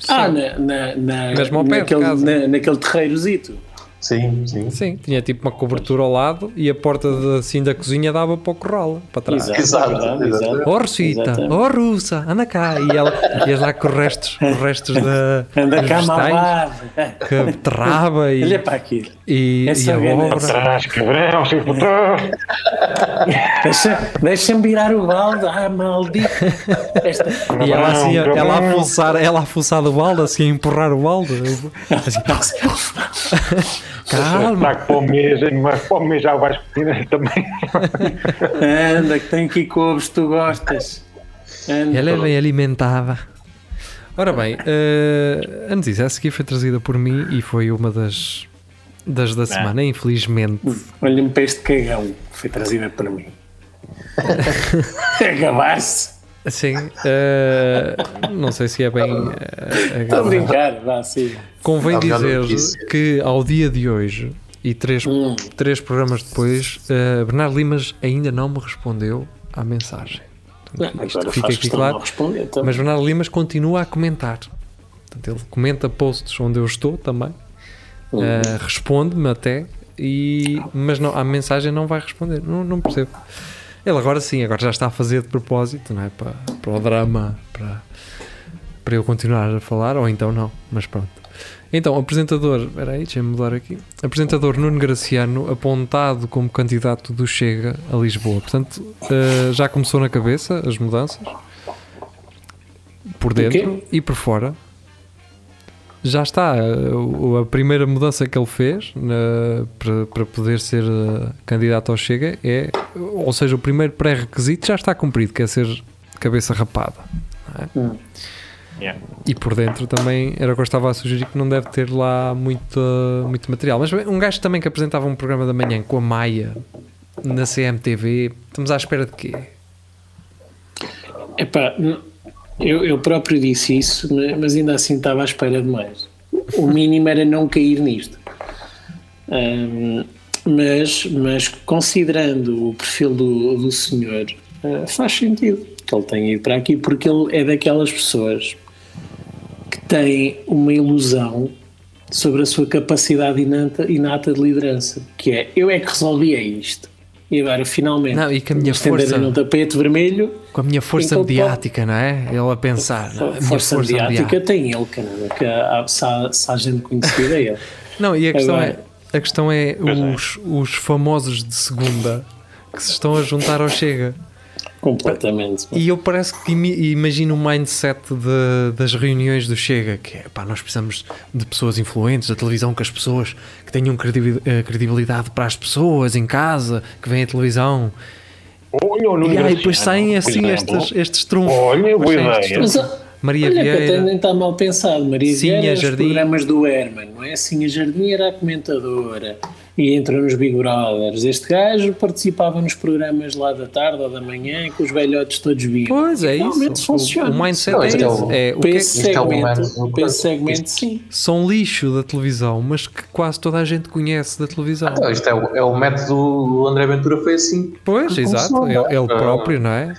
Ah, na, na, na, Mesmo ao pé de naquele, na- naquele terreirozito. Sim, sim. Sim, tinha tipo uma cobertura ao lado e a porta de, assim da cozinha dava para o corral, para trás. Exato, Exato, exato. exato. Oh Rosita, oh Russa, anda cá. E ela ias lá com os restos, com os restos da, Anda cá, malvado. que a beterraba e, Olha para aquilo. e, Essa e a obra. Trás, cabrão, filho de puta. Deixa- Deixa-me virar o balde. Ah, maldito. Esta... E ela assim, Cabrão, ela a cabrão. fuçar, ela a fuçar do balde, assim a empurrar o balde. Assim, calma. Está mês, mas para o mês já vais pedir também. Anda, que tem aqui couves, tu gostas. Anda. Ela é bem alimentada. Ora bem, eh, a notícia a seguir foi trazida por mim e foi uma das, das da semana, infelizmente. Olha-me para este cagão que foi trazida para mim. Acabar-se. Sim, eh, não sei se é bem. eh, Estou a brincar, vá, sim. Convém dizer que ao dia de hoje e três, Hum. três programas depois, eh, Bernardo Limas ainda não me respondeu à mensagem. Portanto, isto Agora fica aqui claro. Então. Mas Bernardo Limas continua a comentar. Portanto, ele comenta posts onde eu estou também, Hum. eh, responde-me até, e, mas não, a mensagem não vai responder. Não, não percebo. Ele agora sim, agora já está a fazer de propósito, não é? Para, para o drama, para, para eu continuar a falar, ou então não, mas pronto. Então, apresentador, espera aí, deixa-me mudar aqui. Apresentador Nuno Graciano, apontado como candidato do Chega a Lisboa. Portanto, eh, já começou na cabeça as mudanças, por dentro e por fora. Já está a primeira mudança que ele fez na- para, para poder ser eh, candidato ao Chega é, ou seja, o primeiro pré-requisito já está cumprido, que é ser cabeça rapada. não é? Hum. Yeah. E por dentro também era o que eu estava a sugerir que não deve ter lá muito, muito material. Mas um gajo também que apresentava um programa da manhã com a Maia na CMTV, estamos à espera de quê? Epá, n- eu, eu próprio disse isso, ma- mas ainda assim estava à espera de mais. O mínimo era não cair nisto. Ahm, mas, mas considerando o perfil do, do senhor, ah, faz sentido que ele tenha ido para aqui, porque ele é daquelas pessoas que têm uma ilusão sobre a sua capacidade inata, inata de liderança, que é eu é que resolvia isto. E agora finalmente Não, e que a minha força- um tapete vermelho Com a minha força Então, mediática, não é? Ele a pensar. não, a minha força, mediática tem ele, caramba, que há, se, há, se há gente conhecida é ele. Não, e a questão Agora- é, A questão é é. os, os famosos de segunda que se estão a juntar ao Chega. Completamente. E eu parece que imagino o mindset de- das reuniões do Chega, que é pá, nós precisamos de pessoas influentes da televisão, que as pessoas que tenham eh, credibilidade para as pessoas em casa, que veem a televisão. Olha o Nuno E aí depois saem assim estes, estes trunfos. Olha, boa ideia. Mas, Maria olha que até Vieira. nem está mal pensado. Maria Sinha Vieira, os Jardim. programas do Herman, não é? Sinha Jardim era a comentadora e entrou nos Big Brothers. Este gajo participava nos programas lá da tarde ou da manhã que os velhotes todos viam. Pois é Realmente isso. funciona. O, o mindset Não, é é esse. o- É, o Para que é- esse é segmento, para esse segmento sim. são lixo da televisão, mas que quase toda a gente conhece da televisão. Então, isto é o, é o método do André Ventura foi assim. Pois, que exato. Ele, não é? ele próprio, não é?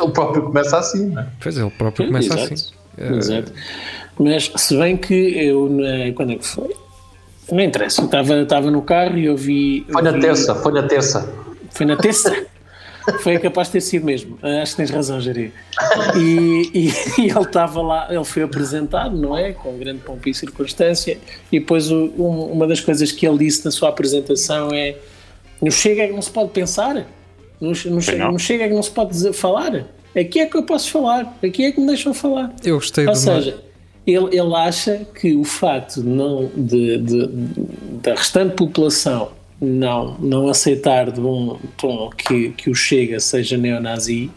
Ele próprio começa assim, não é? Pois ele próprio começa Exato. assim. Exato. Mas se bem que eu quando é que foi? Não interessa, eu estava, estava no carro e eu vi. eu Foi na vi- terça, foi na terça. Foi na terça? Foi capaz de ter sido mesmo. Ah, Acho que tens razão, Jari. E, e- e ele estava lá, ele foi apresentado, não é? Com grande pompa e circunstância. E depois o- um- uma das coisas que ele disse na sua apresentação é: no chega é que não se pode pensar, no, não. no chega é que não se pode dizer, falar. Aqui é que eu posso falar, aqui é que me deixam falar. Eu gostei Ou seja, ele, ele acha que o facto de não, de, de- da restante população não, não aceitar de um tom que, que o Chega seja neonazi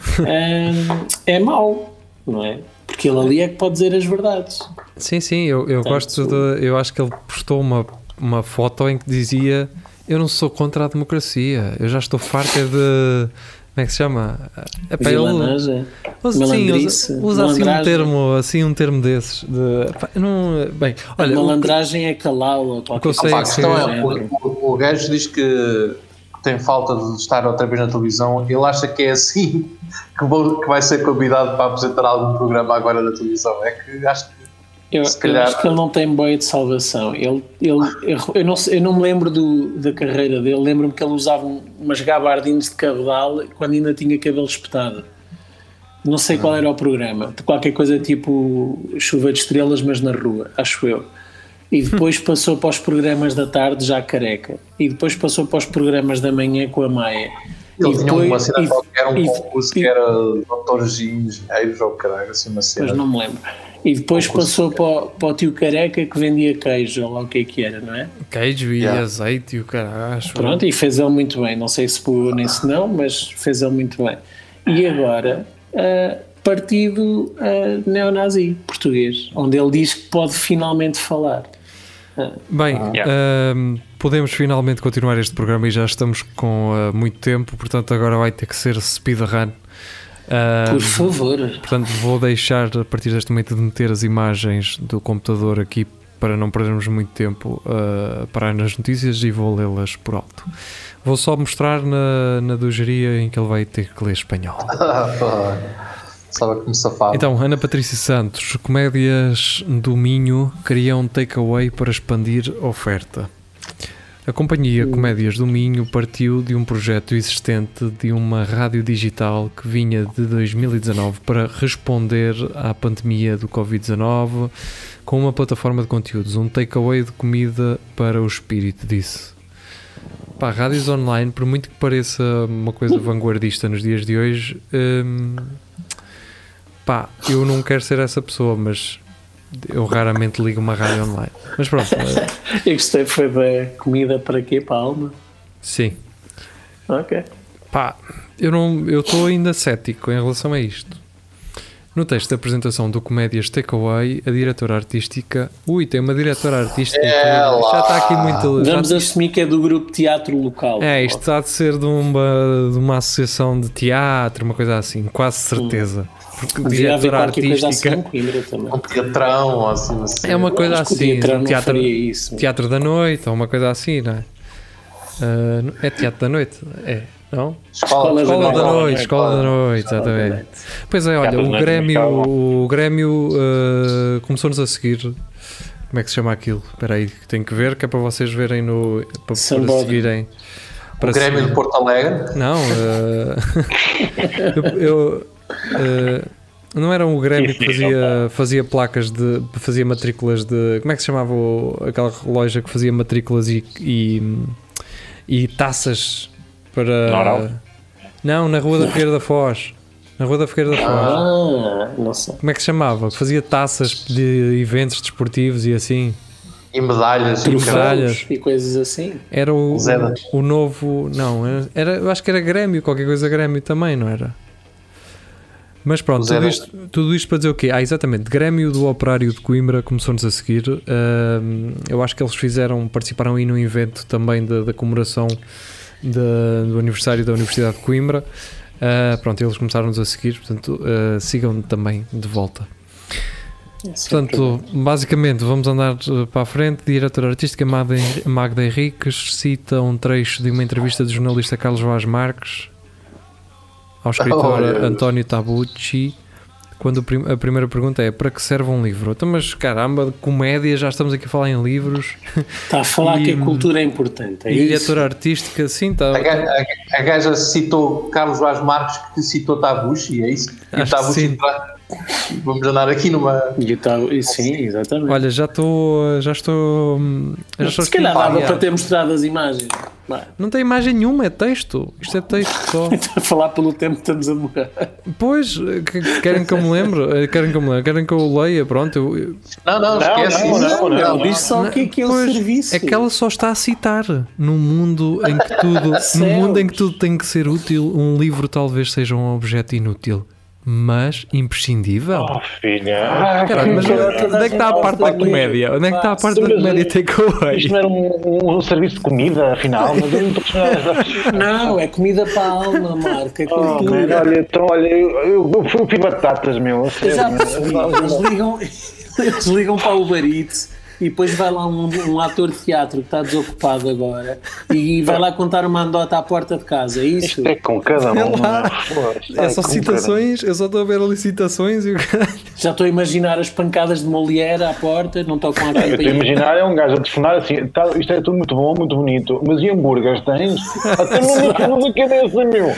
hum, é mau, não é? Porque ele ali é que pode dizer as verdades. Sim, sim, eu, eu gosto de. Eu acho que ele postou uma, uma foto em que dizia: Eu não sou contra a democracia, eu já estou farta de. Como é que se chama? Epá, ele Vilanagem. usa, sim, usa, usa assim um termo, assim um termo desses. De, epá, não, bem, olha, o- malandragem é calá-lo ou qualquer eu sei Opa, a que- questão sim, é, o, o, o gajo diz que tem falta de estar outra vez na televisão. Ele acha que é assim que, vou- que vai ser convidado para apresentar algum programa agora na televisão. É que acho que Eu, Se eu calhar- acho que ele não tem boia de salvação. Ele, ele, eu, eu não, eu não me lembro do, da carreira dele. Lembro-me que ele usava um- umas gabardines de cabedal quando ainda tinha cabelo espetado. Não sei qual era o programa. De qualquer coisa tipo chuva de estrelas, mas na rua, acho eu. E depois passou para os programas da tarde já careca. E depois passou para os programas da manhã com a Maia. ele E tinha depois- uma cena e- qualquer, um e- concurso que e- era doutores e engenheiros ou caralho, assim uma cena. Pois não me lembro. E depois passou para, o- para o tio careca que vendia queijo, ou lá o que é que era, não é? queijo e Yeah. azeite e o caralho. Pronto, e fez ele muito bem. Não sei se por nem se não, mas fez ele muito bem. E agora, ah, partido ah, neonazi português, onde ele diz que pode finalmente falar. Bem, Yeah. ahm, podemos finalmente continuar este programa e já estamos com ah, muito tempo, portanto agora vai ter que ser speedrun. Ahm, Por favor. Portanto, vou deixar a partir deste momento de meter as imagens do computador aqui para não perdermos muito tempo a parar nas notícias e vou lê-las por alto. Vou só mostrar na, na do geria em que ele vai ter que ler espanhol. Ah. Sabe que me safava. Então, Ana Patrícia Santos, Comédias do Minho cria um takeaway para expandir oferta. A companhia Comédias do Minho partiu de um projeto existente de uma rádio digital que vinha de 2019 para responder à pandemia do Covid-19 com uma plataforma de conteúdos, um takeaway de comida para o espírito, disse. Pá, rádios online, por muito que pareça uma coisa vanguardista nos dias de hoje, hum, pá, eu não quero ser essa pessoa, mas eu raramente ligo uma rádio online. Mas pronto, Eu gostei foi da comida para quê? Para a alma? sim. Ok. Pá, eu não, eu estou ainda cético em relação a isto. No texto da apresentação do Comédias Takeaway, a diretora artística. Ui, tem uma diretora artística. É já está aqui muito. já- Vamos assumir que é do grupo teatro local. é, isto está de ser de uma, de uma associação de teatro, uma coisa assim, quase certeza. Porque coisa assim artística em Coimbra também. Um teatrão, ou assim, assim. é uma coisa Acho que o assim. teatro não teatro, faria isso. teatro da noite, ou uma coisa assim, não é? Ah, é teatro da noite? É, não? Escola Escola da Não, noite, escola da noite, Escola da exatamente. noite. Pois é, olha, da o Grêmio, o Grêmio uh, começou-nos a seguir. Como é que se chama aquilo? Espera aí, que tenho que ver, que é para vocês verem no. Para, para seguirem. O Grêmio seguir- de Porto Alegre. Não, uh, eu. eu, uh, Não era o Grêmio Sim, que fazia, fazia placas de. fazia matrículas de. Como é que se chamava o- aquela loja que fazia matrículas e. e, e taças para. Norau? Não, na Rua da Figueira da Foz. Na Rua da Figueira da Foz. Ah, não sei. Como é que se chamava? Que fazia taças de eventos desportivos e assim. E medalhas. e. Medalhas. E coisas assim. Era o, o novo. Não, era, eu acho que era Grêmio, qualquer coisa Grêmio também, não era? Mas pronto, tudo isto, tudo isto para dizer o quê? Ah, exatamente, Grêmio do Operário de Coimbra começou-nos a seguir. Ahm, eu acho que eles fizeram, participaram aí num evento também da, da comemoração da- do aniversário da Universidade de Coimbra. Ah, pronto, eles começaram-nos a seguir, portanto, ah, sigam também de volta. Portanto, basicamente, vamos andar uh, para a frente. Diretora artística Magda, Magda Henriques cita um trecho de uma entrevista do jornalista Carlos Vaz Marques ao escritor Olha. António Tabucci. Quando a primeira pergunta é para que serve um livro? Então, mas caramba, de comédia, já estamos aqui a falar em livros. Está a falar E- que a cultura é importante. É e isso? diretora artística, sim, está. A gaja, a- a gaja citou Carlos Vaz Marques que citou Tabuchi, é isso? E Acho Tabuchi Vamos andar aqui numa. E e sim, exatamente. Olha, já estou. Já estou. hum, Já estou Se calhar dava para ter mostrado as imagens. Vai. Não tem imagem nenhuma, é texto. Isto é texto só. A falar pelo tempo que estamos a demorar. Pois, que- querem que eu me lembre? Eh, Querem que eu me lembre? Querem que eu leia? Pronto, eu- Não, não, Não, esquece não, isso. não, não. Não, diz só o que é que é o Pois, serviço. É que ela só está a citar. Num mundo em que tudo, no mundo em que tudo tem que ser útil, um livro talvez seja um objeto inútil, mas imprescindível. Oh, filha. Ah, Caralho, mas que- onde é que está a parte da comédia? Onde é que está a parte da comédia takeaway? Isto não era um, um serviço de comida, afinal, mas eu não estou. Não, é comida para a alma, Marco. É Oh, man, olha, então, olha, eu, eu, eu fui batatas, meu. já percebi. Eles ligam, eles ligam para o Eats e depois vai lá um, um ator de teatro que está desocupado agora e vai lá contar uma andota à porta de casa. É isso? Isto é com cada um. É lá. Pô, isto É só com citações, eu só estou a ver ali citações e o. Já estou a imaginar as pancadas de Molière à porta, não tocam a cada um. Eu estou a campainha. imaginar, é um gajo a telefonar assim, tá, isto é tudo muito bom, muito bonito, mas e hambúrgueres tens? Até não me cabeça, meu.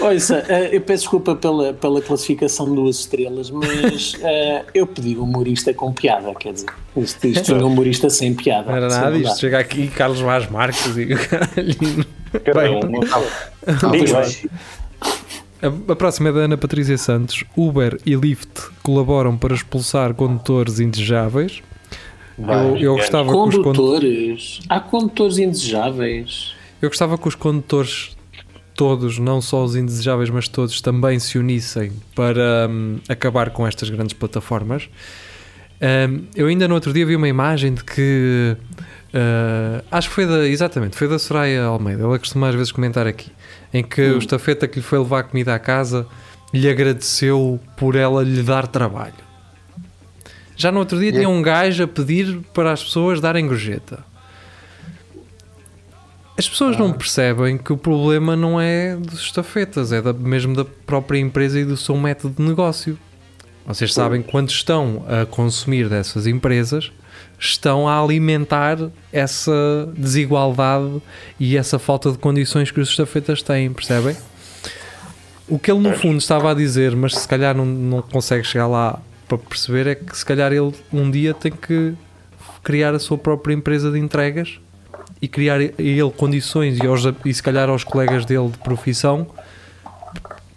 Ouça, eh, eu peço desculpa pela, pela classificação de duas estrelas, mas eh, eu pedi um humorista com piada, quer dizer, isto, isto é um humorista sem piada. Não era nada maldade. disto. Chega aqui Carlos Vaz Marques e o caralho. Cada um. Ah. A, a próxima é da Ana Patrícia Santos. Uber e Lyft colaboram para expulsar condutores indesejáveis. Eu, eu gostava que os condutores. Condutores. Há condutores indesejáveis. Eu gostava que os condutores todos, não só os indesejáveis, mas todos também se unissem para hum, acabar com estas grandes plataformas. Hum, eu ainda no outro dia vi uma imagem de que ah, acho que foi da exatamente, foi da Soraya Almeida, ela costuma às vezes comentar aqui, em que o estafeta que lhe foi levar comida à casa lhe agradeceu por ela lhe dar trabalho. Já no outro dia tinha um gajo a pedir para as pessoas darem gorjeta. As pessoas não percebem que o problema não é dos estafetas, é da, mesmo da própria empresa e do seu método de negócio. Vocês sabem que quando estão a consumir dessas empresas, estão a alimentar essa desigualdade e essa falta de condições que os estafetas têm, percebem? O que ele no fundo estava a dizer, mas se calhar não, não consegue chegar lá para perceber, é que se calhar ele um dia tem que criar a sua própria empresa de entregas e criar ele condições e, aos, e se calhar aos colegas dele de profissão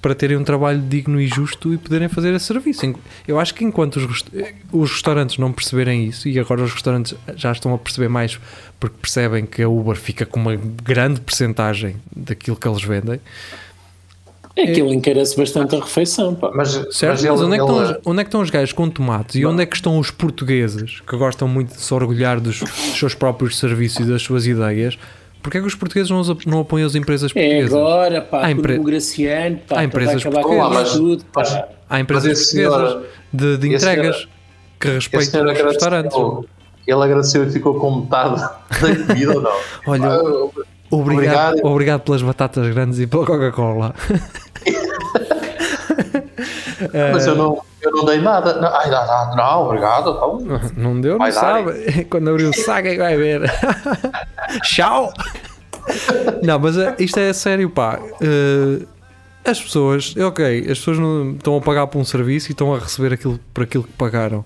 para terem um trabalho digno e justo e poderem fazer esse serviço. Eu acho que enquanto os, rest- os restaurantes não perceberem isso, e agora os restaurantes já estão a perceber mais porque percebem que a Uber fica com uma grande percentagem daquilo que eles vendem, É que ele encarece bastante a refeição. Pá. Mas, Certo? Mas, ele- onde, é que estão ele- os, onde é que estão os gajos com tomates? E onde é que estão os portugueses que gostam muito de se orgulhar dos, dos seus próprios serviços e das suas ideias? Porquê é que os portugueses não, não apoiam as empresas É portuguesas? agora, pá, Há com empre- o Graciano, pá, Há que empresas vai acabar com portuguesas. tudo, pá. Há empresas portuguesas de, de esse entregas senhor- que respeitam os restaurantes. ele agradeceu e ficou com metade da comida ou não? Olha, Ah, obrigado, obrigado. obrigado pelas batatas grandes e pela Coca-Cola. Mas eu não, eu não dei nada. Não, ai, não, não, não, obrigado. Então, Não deu, não Vai dar, sabe. Quando abrir o saco é que vai ver. Tchau! Não, mas eh, isto é sério, pá. Eh, As pessoas, ok, as pessoas não estão a pagar por um serviço e estão a receber aquilo por aquilo que pagaram.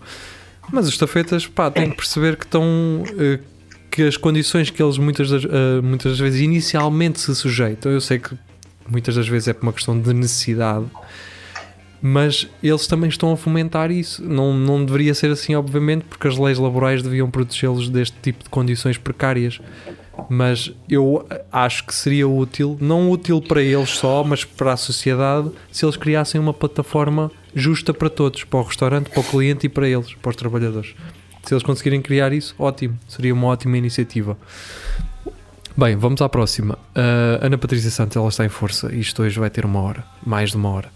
Mas os estafetas, pá, têm que perceber que estão. eh, que as condições que eles muitas das, eh, muitas das vezes inicialmente se sujeitam, eu sei que muitas das vezes é por uma questão de necessidade, mas eles também estão a fomentar isso. Não, não deveria ser assim, obviamente, porque as leis laborais deviam protegê-los deste tipo de condições precárias. Mas eu acho que seria útil, não útil para eles só, mas para a sociedade, se eles criassem uma plataforma justa para todos, para o restaurante, para o cliente e para eles, para os trabalhadores. Se eles conseguirem criar isso, ótimo, seria uma ótima iniciativa. Bem, vamos à próxima. Uh, Ana Patrícia Santos, ela está em força. Isto hoje vai ter uma hora, mais de uma hora.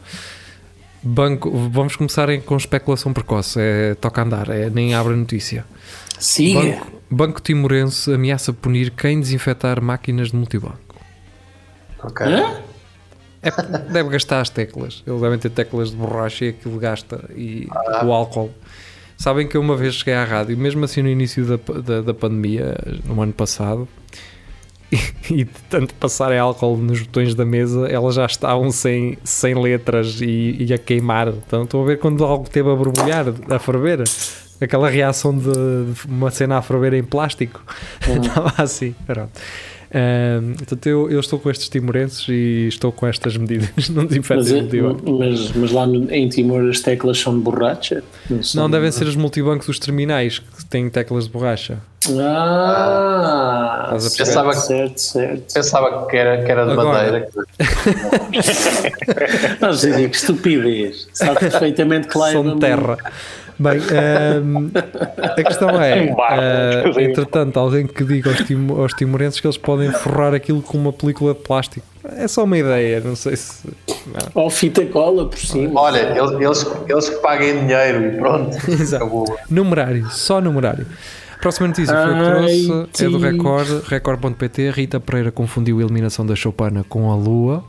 Banco, vamos começar com especulação precoce. É, toca a andar, é, nem abre a notícia. Siga. Banco, Banco Timorense ameaça punir quem desinfetar máquinas de multibanco. Ok. Hã? É, deve gastar as teclas. Eles devem ter teclas de borracha e aquilo gasta. E o álcool. Sabem que eu uma vez cheguei à rádio, mesmo assim no início da, da, da pandemia, no ano passado, e, de tanto passarem álcool nos botões da mesa, elas já estavam sem, sem letras e, e a queimar. Então estão a ver quando algo teve a borbulhar, a ferver. Aquela reação de, de uma cena a ferver em plástico. Estava assim. Pronto. Ahm, portanto, eu, eu estou com estes timorenses e estou com estas medidas. Não Mas, desinfetem é- multibanco. mas, mas lá no- em Timor as teclas são de borracha? são- Não, devem ser os multibancos dos terminais que têm teclas de borracha. Ah, Estás a certo, certo. Pensava que era, que era de Agora. madeira. Não sei, que estupidez. Sabe perfeitamente que lá é São de da- terra. Bem, ahm, a questão é, dizer. entretanto, alguém que diga aos, timo, aos timorenses que eles podem forrar aquilo com uma película de plástico. É só uma ideia, não sei se. não. Ou fita cola por cima. Olha, eles, eles, eles que paguem dinheiro e pronto. Exato. Acabou. Numerário, só numerário. Próxima notícia foi eu que Ai, trouxe, é do. Record, Record.pt. Rita Pereira confundiu a eliminação da Chopana com a Lua.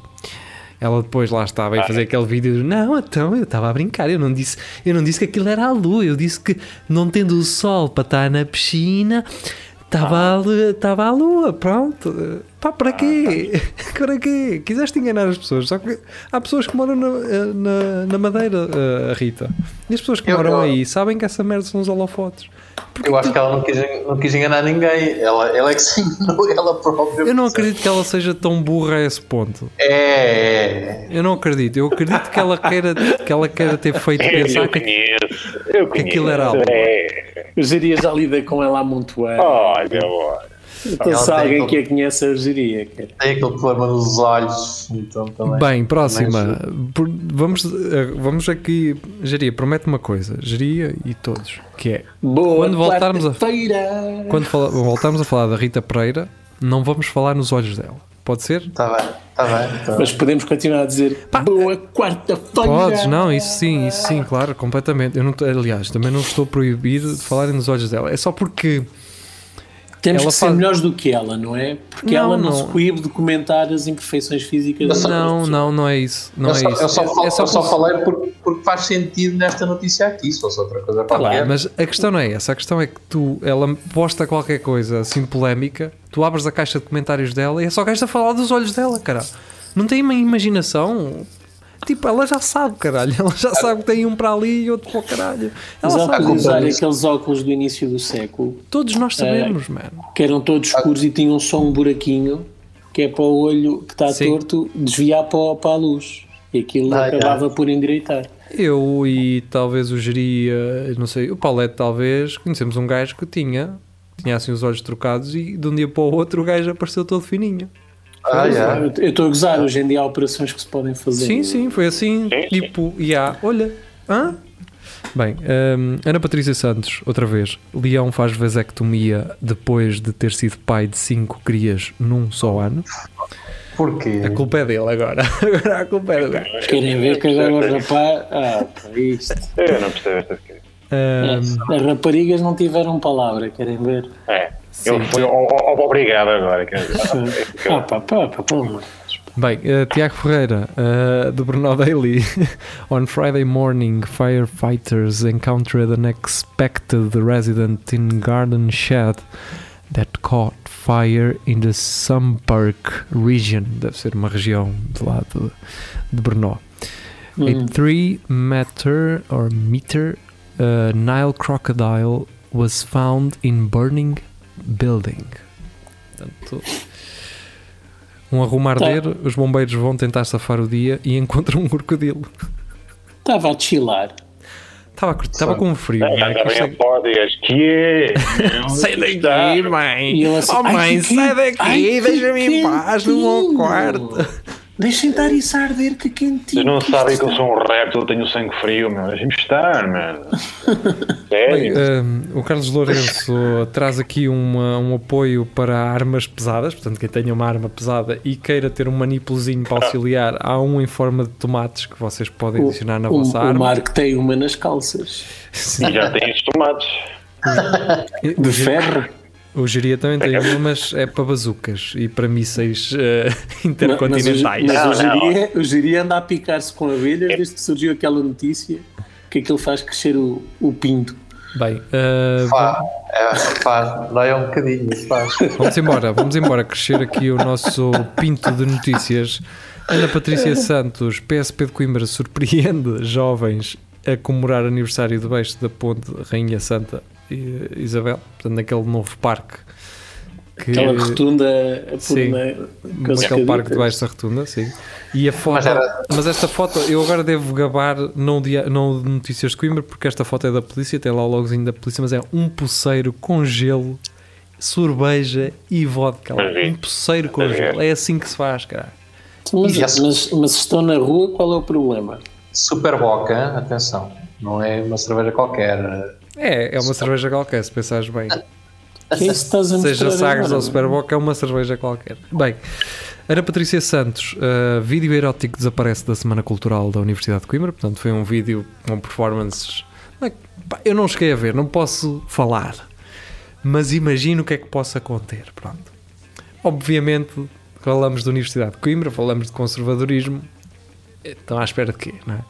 Ela depois lá estava a fazer aquele vídeo de, não, então eu estava a brincar, eu não, disse, eu não disse que aquilo era a lua, eu disse que não tendo o sol para estar na piscina, estava a, lu- estava a lua, pronto. Pá, para quê? Para quê? Quiseste enganar as pessoas, só que há pessoas que moram na, na, na Madeira, eh, a Rita. E as pessoas que Eu- moram eu- aí sabem que essa merda são os holofotes. Eu acho que ela não quis, não quis enganar ninguém. Ela, ela é que se enganou ela própria. Eu não acredito que ela seja tão burra a esse ponto. É, é. Eu não acredito. Eu acredito que ela queira, que ela queira ter feito pensar Eu que conheço. Eu que aquilo era algo. É. Eu diria já lida com ela há muito ano. Olha, olha. Então, se alguém aquele- que a conhece, eu diria. cara. Tem aquele problema nos olhos. Então também. Bem, próxima. Também Vamos, eh, vamos aqui. Geria, promete uma coisa. Geria e todos. Que é. Boa Quando voltarmos a-. Quando fala- voltarmos a falar da Rita Pereira, não vamos falar nos olhos dela. Pode ser? Está bem, está bem. Tá Mas podemos continuar a dizer Boa quarta-feira. Podes, não, isso sim, isso sim, claro, completamente. Eu não, aliás, também não estou proibido de falarem nos olhos dela. É só porque. Temos Ela que ser faz- melhores do que ela, não é? Porque Não, ela não, não. se coíbe de comentar as imperfeições físicas Não, outras não, não é isso. Não eu, é só, isso. eu só, É- fal- é eu só falei porque, porque faz sentido nesta notícia aqui. Se fosse outra coisa Tá qualquer. bem, mas a questão não é essa. A questão é que tu, ela posta qualquer coisa assim polémica, tu abres a caixa de comentários dela e é só gajo a falar dos olhos dela, cara. Não tem uma imaginação. Tipo, ela já sabe, caralho. Ela já sabe que tem um para ali e outro para o caralho. Ela sabe. usar aqueles óculos do início do século Todos nós É. sabemos, mano. que eram todos escuros e tinham só um buraquinho que é para o olho que está Sim. torto desviar para, para a luz e aquilo Ah, acabava por endireitar. Eu e talvez o Geria, não sei, o Paulette talvez, conhecemos um gajo que tinha, tinha assim os olhos trocados e de um dia para o outro o gajo apareceu todo fininho. Ah, yeah. Eu eu estou a gozar, hoje em dia há operações que se podem fazer. Sim, sim, foi assim. Sim, sim. Tipo, e há, olha, hã? Bem, hum, Ana Patrícia Santos, outra vez. Leão faz vasectomia depois de ter sido pai de cinco crias num só ano. Porquê? A culpa é dele agora. Agora a culpa é gajo. Querem ver que agora o rapaz. Ah, isto. Eu não percebo estas coisas. Hum, As raparigas não tiveram palavra, querem ver? É. O- o- obrigado agora. Ah, pá, pá, pá, pá, mano. Bem, eh, Tiago Ferreira, eh, do Bruno Daily. On Friday morning, firefighters encountered an unexpected resident in garden shed that caught fire in the Sumpark region. Deve ser uma região de lá de, de Brno. Hum. A 3 meter or meter uh, Nile crocodile was found in burning building. Portanto, um arrumardeiro, os bombeiros vão tentar safar o dia e encontram um crocodilo. Estava a chilar. Estava, estava com frio. é? Em Consegue- e é? Sai daqui, mãe! Assim, oh, "Ai, mãe, sai daqui, deixa-me em paz no meu quentinho." quarto. Deixem estar isso a arder que quentinho. Vocês não que sabem que eu sou um réptil, eu tenho sangue frio, meu. Deixem-me estar, mano. Bem, Sério? hum, o Carlos Lourenço traz aqui uma- um apoio para armas pesadas, portanto, quem tenha uma arma pesada e queira ter um manipulozinho para auxiliar, há um em forma de tomates que vocês podem O- adicionar na o, vossa o arma. Marco tem uma nas calças. E já tem estes tomates. De ferro. O Geria também tem uma, mas é para bazucas e para mísseis eh, intercontinentais. Mas, o- mas Não, o. Jiria, o Jiria anda a picar-se com abelhas desde que surgiu aquela notícia que aquilo faz crescer o, o pinto. Bem, eh, Pá, é, faz, dói um bocadinho, faz. Vamos embora, vamos embora crescer aqui o nosso pinto de notícias. Ana Patrícia Santos, PSP de Coimbra, surpreende jovens a comemorar aniversário do beijo da Ponte Rainha Santa e- Isabel, portanto, naquele novo parque. Que, Aquela rotunda por sim. Naquele parque debaixo da rotunda, sim. E a foto, Mas mas, era- esta foto, eu agora devo gabar, não de, não de notícias de Coimbra, porque esta foto é da polícia, tem lá o logozinho da polícia, mas é um pulseiro com gelo, cerveja e vodka. Mas. Um pulseiro com Mas é. gelo. É assim que se faz, cara. Mas, mas, mas se estão na rua, qual é o problema? Super Boca, atenção, não é uma cerveja qualquer. É, é uma cerveja qualquer, se pensares bem. Que é isso que estás a Seja Sagres ou Superboc, é uma cerveja qualquer. Bem, Ana Patrícia Santos, uh, vídeo erótico desaparece da Semana Cultural da Universidade de Coimbra, portanto foi um vídeo com performances. é Eu não cheguei a ver, não posso falar, mas imagino o que é que possa conter. Pronto. Obviamente, falamos da Universidade de Coimbra, falamos de conservadorismo, estão à espera de quê, não é?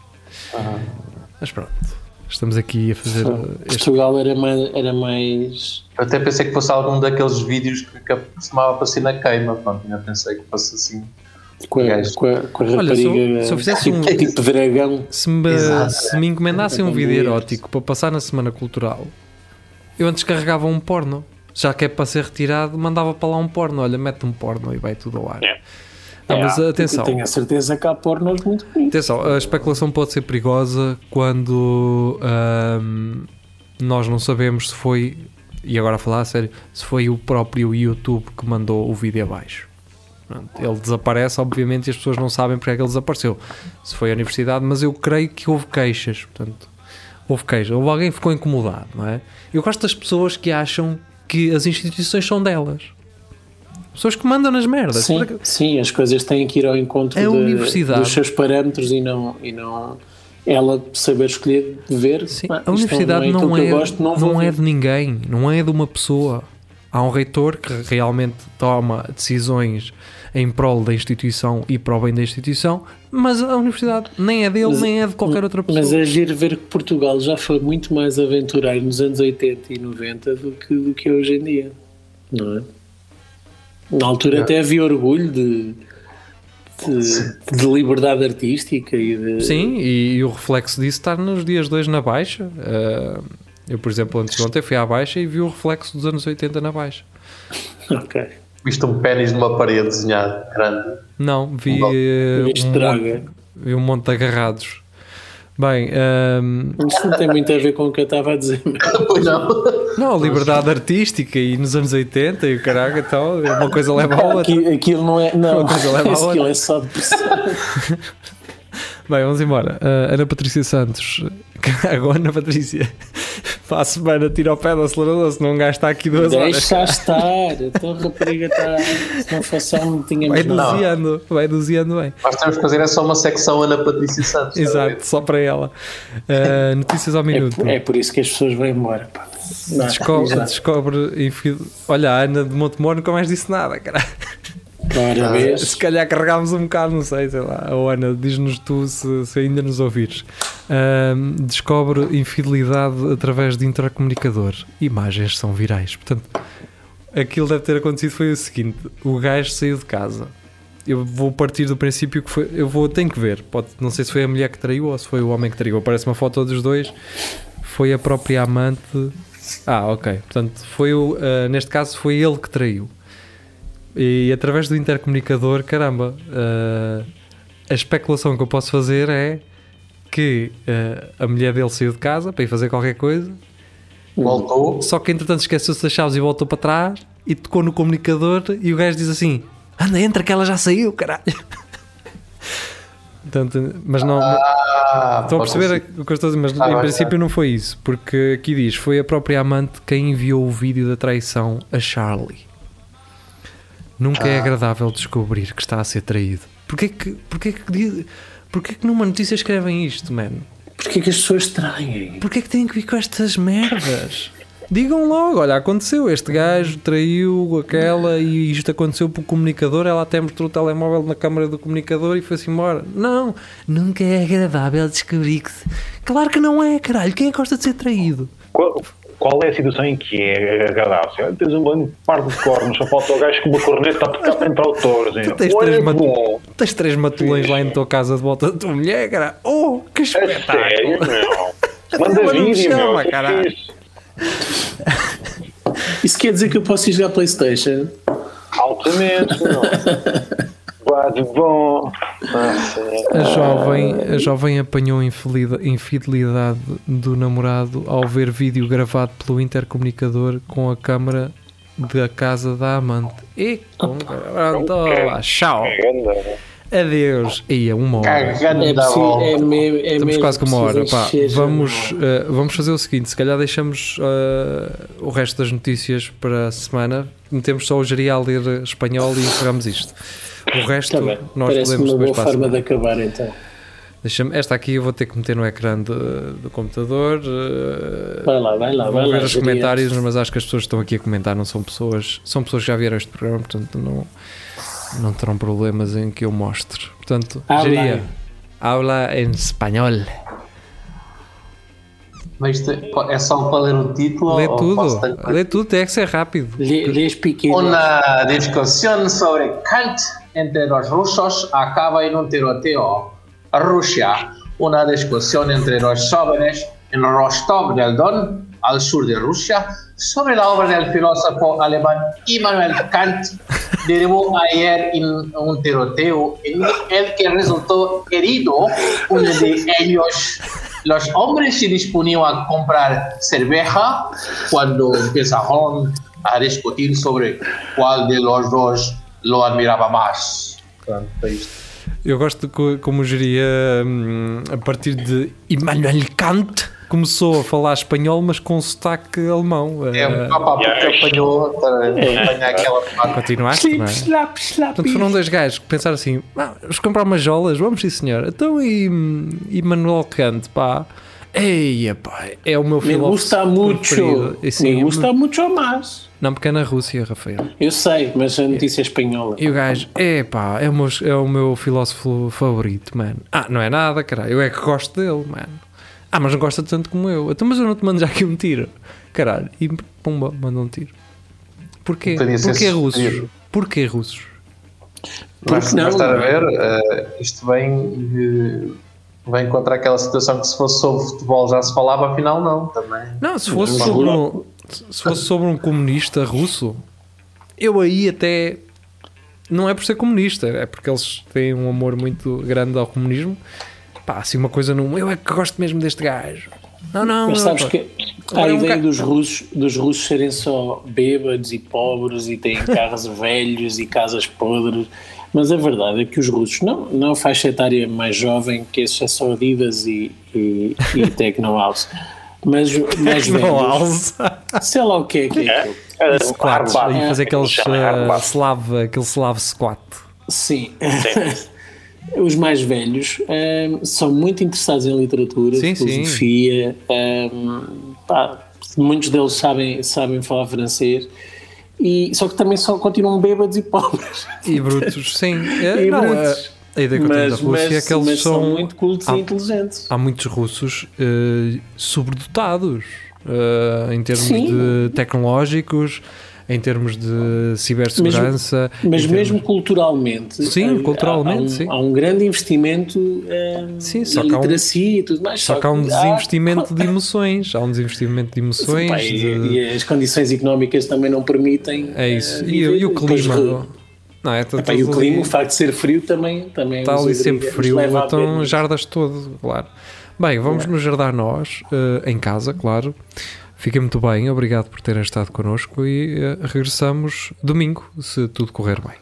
Mas pronto, estamos aqui a fazer este Portugal era mais, era mais. Eu até pensei que fosse algum daqueles vídeos que, que costumava aparecer na queima, pronto, ainda pensei que fosse assim. Com a, com a, com a Olha, se eu- fizesse um- tipo, tipo dragão. Se me, Exato. se me encomendassem um Exato. vídeo erótico para passar na Semana Cultural, eu antes carregava um porno. Já que é para ser retirado, mandava para lá um porno. Olha, mete um porno e vai tudo ao ar. Yeah. Ah, mas Eu atenção, tenho a certeza que há pornos muito bonitos. atenção, a especulação pode ser perigosa quando nós não sabemos se foi, e agora a falar a sério, se foi o próprio YouTube que mandou o vídeo abaixo. Ele desaparece, obviamente, e as pessoas não sabem porque é que ele desapareceu. Se foi a universidade, mas eu creio que houve queixas. Portanto, houve queixas. Houve alguém que ficou incomodado, não é? Eu gosto das pessoas que acham que as instituições são delas. Pessoas que mandam nas merdas. Sim, Porque- sim, as coisas têm que ir ao encontro A de- dos seus parâmetros e não, e não ela saber escolher ver. Sim, "Ah, a isto universidade não que é, gosto, não, não é ver." de ninguém, não é de uma pessoa. Há um reitor que realmente toma decisões em prol da instituição e para o bem da instituição, mas a universidade nem é dele, Mas- nem é de qualquer outra pessoa. Mas é giro ver que Portugal já foi muito mais aventureiro nos anos 80 e 90 do que, do que hoje em dia. Não é? Na altura até havia orgulho de, de, de liberdade artística e de. Sim, e, e o reflexo disso está nos dias de hoje na Baixa. Ah, eu, por exemplo, antes de ontem fui à Baixa e vi o reflexo dos anos 80 na Baixa. Ok. Viste um pênis numa parede desenhado grande. Não, vi, eh, um, monte, vi um monte de agarrados. Bem, ahm, Isto não tem muito a ver com o que eu estava a dizer. pois não. não, a liberdade artística e nos anos 80 e o caraca, então, uma coisa leva a outra. Aquilo, aquilo não é. Não, Uma coisa leva à aquilo outra. é só depressão. Bem, vamos embora. Ah, Ana Patrícia Santos, agora Ana Patrícia, para a semana tira o pé do acelerador, se não um gajo está aqui duas horas. Deixa estar. Então a rapariga está. Se não fosse não tinha Vai doseando, vai doseando bem. Nós temos que fazer é só uma secção Ana Patrícia Santos. Exato, só para ela. Ah, notícias ao É, minuto. por- é por isso que as pessoas vão embora. pá. Não, Descobre, descobre enfim, olha, a Ana de Montemor nunca mais disse nada, cara. Se calhar carregámos um bocado, não sei, sei lá. Ou Ana, diz-nos tu se, se ainda nos ouvires. Ahm, descobre infidelidade através de intracomunicador. Imagens são virais. Portanto, aquilo deve ter acontecido foi o seguinte: o gajo saiu de casa. Eu vou partir do princípio que foi. Eu vou, tenho que ver. Pode, não sei se foi a mulher que traiu ou se foi o homem que traiu. Aparece uma foto dos dois. Foi a própria amante. Ah, ok. Portanto, foi o, ah, neste caso foi ele que traiu. E através do intercomunicador, caramba, ah, a especulação que eu posso fazer é que ah, a mulher dele saiu de casa para ir fazer qualquer coisa Voltou. só que entretanto esqueceu-se das chaves e voltou para trás e tocou no comunicador e o gajo diz assim: Anda, entra que ela já saiu, caralho. Portanto, mas não. Ah, estão a perceber ser. o que eu estou a dizer, mas Ah, em princípio não foi isso, porque aqui diz: foi a própria amante quem enviou o vídeo da traição a Charlie. Nunca Ah. é agradável descobrir que está a ser traído. Porquê que, porquê que, porquê que numa notícia escrevem isto, mano? Porquê que as pessoas traem? Porquê que têm que vir com estas merdas? Digam logo, olha, aconteceu, este gajo traiu aquela e isto aconteceu pelo comunicador, ela até mostrou o telemóvel na câmara do comunicador e foi-se embora. Não, nunca é agradável descobrir que... Claro que não é, caralho, quem é que gosta de ser traído? Qual, qual é a situação em que é agradável? Olha, Tens um bando de par de cornos, só falta o gajo com uma corneta a tocar para touro. Assim. Tu tens Olha, três, mat- bom, tens três matulões lá em tua casa de volta da tua mulher, cara. Oh, que é sério, espetáculo! meu. Manda não me vídeo, chama, meu. que caralho. Isso quer dizer que eu posso ir jogar Playstation? Altamente, meu. De bom. Nossa, A jovem, a jovem apanhou infidelidade do namorado ao ver vídeo gravado pelo intercomunicador com a câmara da casa da amante. E com pronto, tchau. É. Adeus. E é uma hora. Cagando É, da preciso, é, mesmo, é Estamos mesmo quase com uma hora. Pá, já vamos, eh, vamos fazer o seguinte: se calhar deixamos eh, o resto das notícias para a semana. Metemos só o geria a ler espanhol e encerramos isto. O resto bem. nós Parece podemos uma depois boa forma semana. de acabar então. Deixa-me- esta aqui eu vou ter que meter no ecrã de- do computador. eh, Vai lá, vai lá, vou vai lá. ver os Jeria. comentários, mas acho que as pessoas que estão aqui a comentar não são pessoas, são pessoas que já vieram a este programa, portanto não, não terão problemas em que eu mostre. Portanto. Jeria, habla em espanhol. Mas é só para ler o título? Lê tudo, ter- lê tudo, tem que ser rápido. Lê- pequeno. Una discusión sobre Kant entre los rusos acaba en un tiroteo. Rusia. Una discusión entre los jóvenes en Rostov del Don, al sur de Rusia, sobre la obra del filósofo alemán Immanuel Kant, derivó ayer en un tiroteo en el que resultó herido uno de ellos. Los hombres se disponían a comprar cerveza cuando empezaron a discutir sobre cuál de los dos lo admiraba más. Pronto. Eu gosto como geria a partir de Immanuel Kant começou a falar espanhol, mas com sotaque alemão. É, Eh, opa, porque apanhou, tá, apanha aquela parte. continuaste, não é? Slap, slap. Portanto, foram dois gajos que pensaram assim: ah, vamos comprar umas jolas, vamos sim senhor. Então e, e Manuel Kant, pá. Eia, pá, é o meu Me filósofo gusta mucho. preferido. E sim, Me gusta mucho más. Não, porque é na Rússia, Rafael. Eu sei, mas a notícia é espanhola. E o gajo, é pá, é o meu, é o meu filósofo favorito, mano. Ah, não é nada, caralho. Eu é que gosto dele, mano. Ah, mas não gosta tanto como eu. Então, mas eu não te mando já aqui um tiro. Caralho. E pumba, manda um tiro. Porquê? Porquê russos? sugerido. Porquê russos? Mas, não? mas estar a ver, eh, isto vem, eh, vem contra aquela situação que se fosse sobre futebol já se falava, afinal não, também. Não, se fosse, sobre um, se fosse sobre um comunista russo, eu aí até. Não é por ser comunista, é porque eles têm um amor muito grande ao comunismo. Pá, assim uma coisa não. Eu é que gosto mesmo deste gajo. Não, não. Mas não, sabes pá. que a é um ideia ca- dos russos, dos russos serem só bêbados e pobres e têm carros velhos e casas podres, mas a verdade é que os russos, não, não a faixa etária mais jovem, que esses é só Adidas e, e, e Techno House, mas mais Não, velhos, sei lá o que é que é aquilo. É, hardback. E fazer aqueles uh, hardback. slav, aquele slav squat. Sim. Os mais velhos ehm, são muito interessados em literatura, Sim, sim. filosofia. ehm, pá, muitos deles sabem, sabem falar francês. E, só que também só continuam bêbados e pobres. E brutos, sim. É, E não, brutos. a, a ideia que eu tenho da Mas, Rússia é mas, que eles são. são muito cultos há- e inteligentes. há muitos russos eh, sobredotados eh, em termos Sim. de tecnológicos. Em termos de cibersegurança. Mas em mesmo termos- culturalmente, Sim, há- culturalmente, há, um, sim. há um grande investimento eh, Sim, só que há um- e tudo mais. Só que há um desinvestimento de emoções, há um desinvestimento de emoções. Pá, e, de- e as condições económicas também não permitem. É isso. eh, E, o- e o viver. Depois, clima? Não, é, epá, e o clima, ali- o facto de ser frio também, também Está ali sempre frio, então jardas todo, claro. Bem, vamos nos jardar nós, eh, em casa, claro. Fiquem muito bem, obrigado por terem estado connosco e eh, regressamos domingo, se tudo correr bem.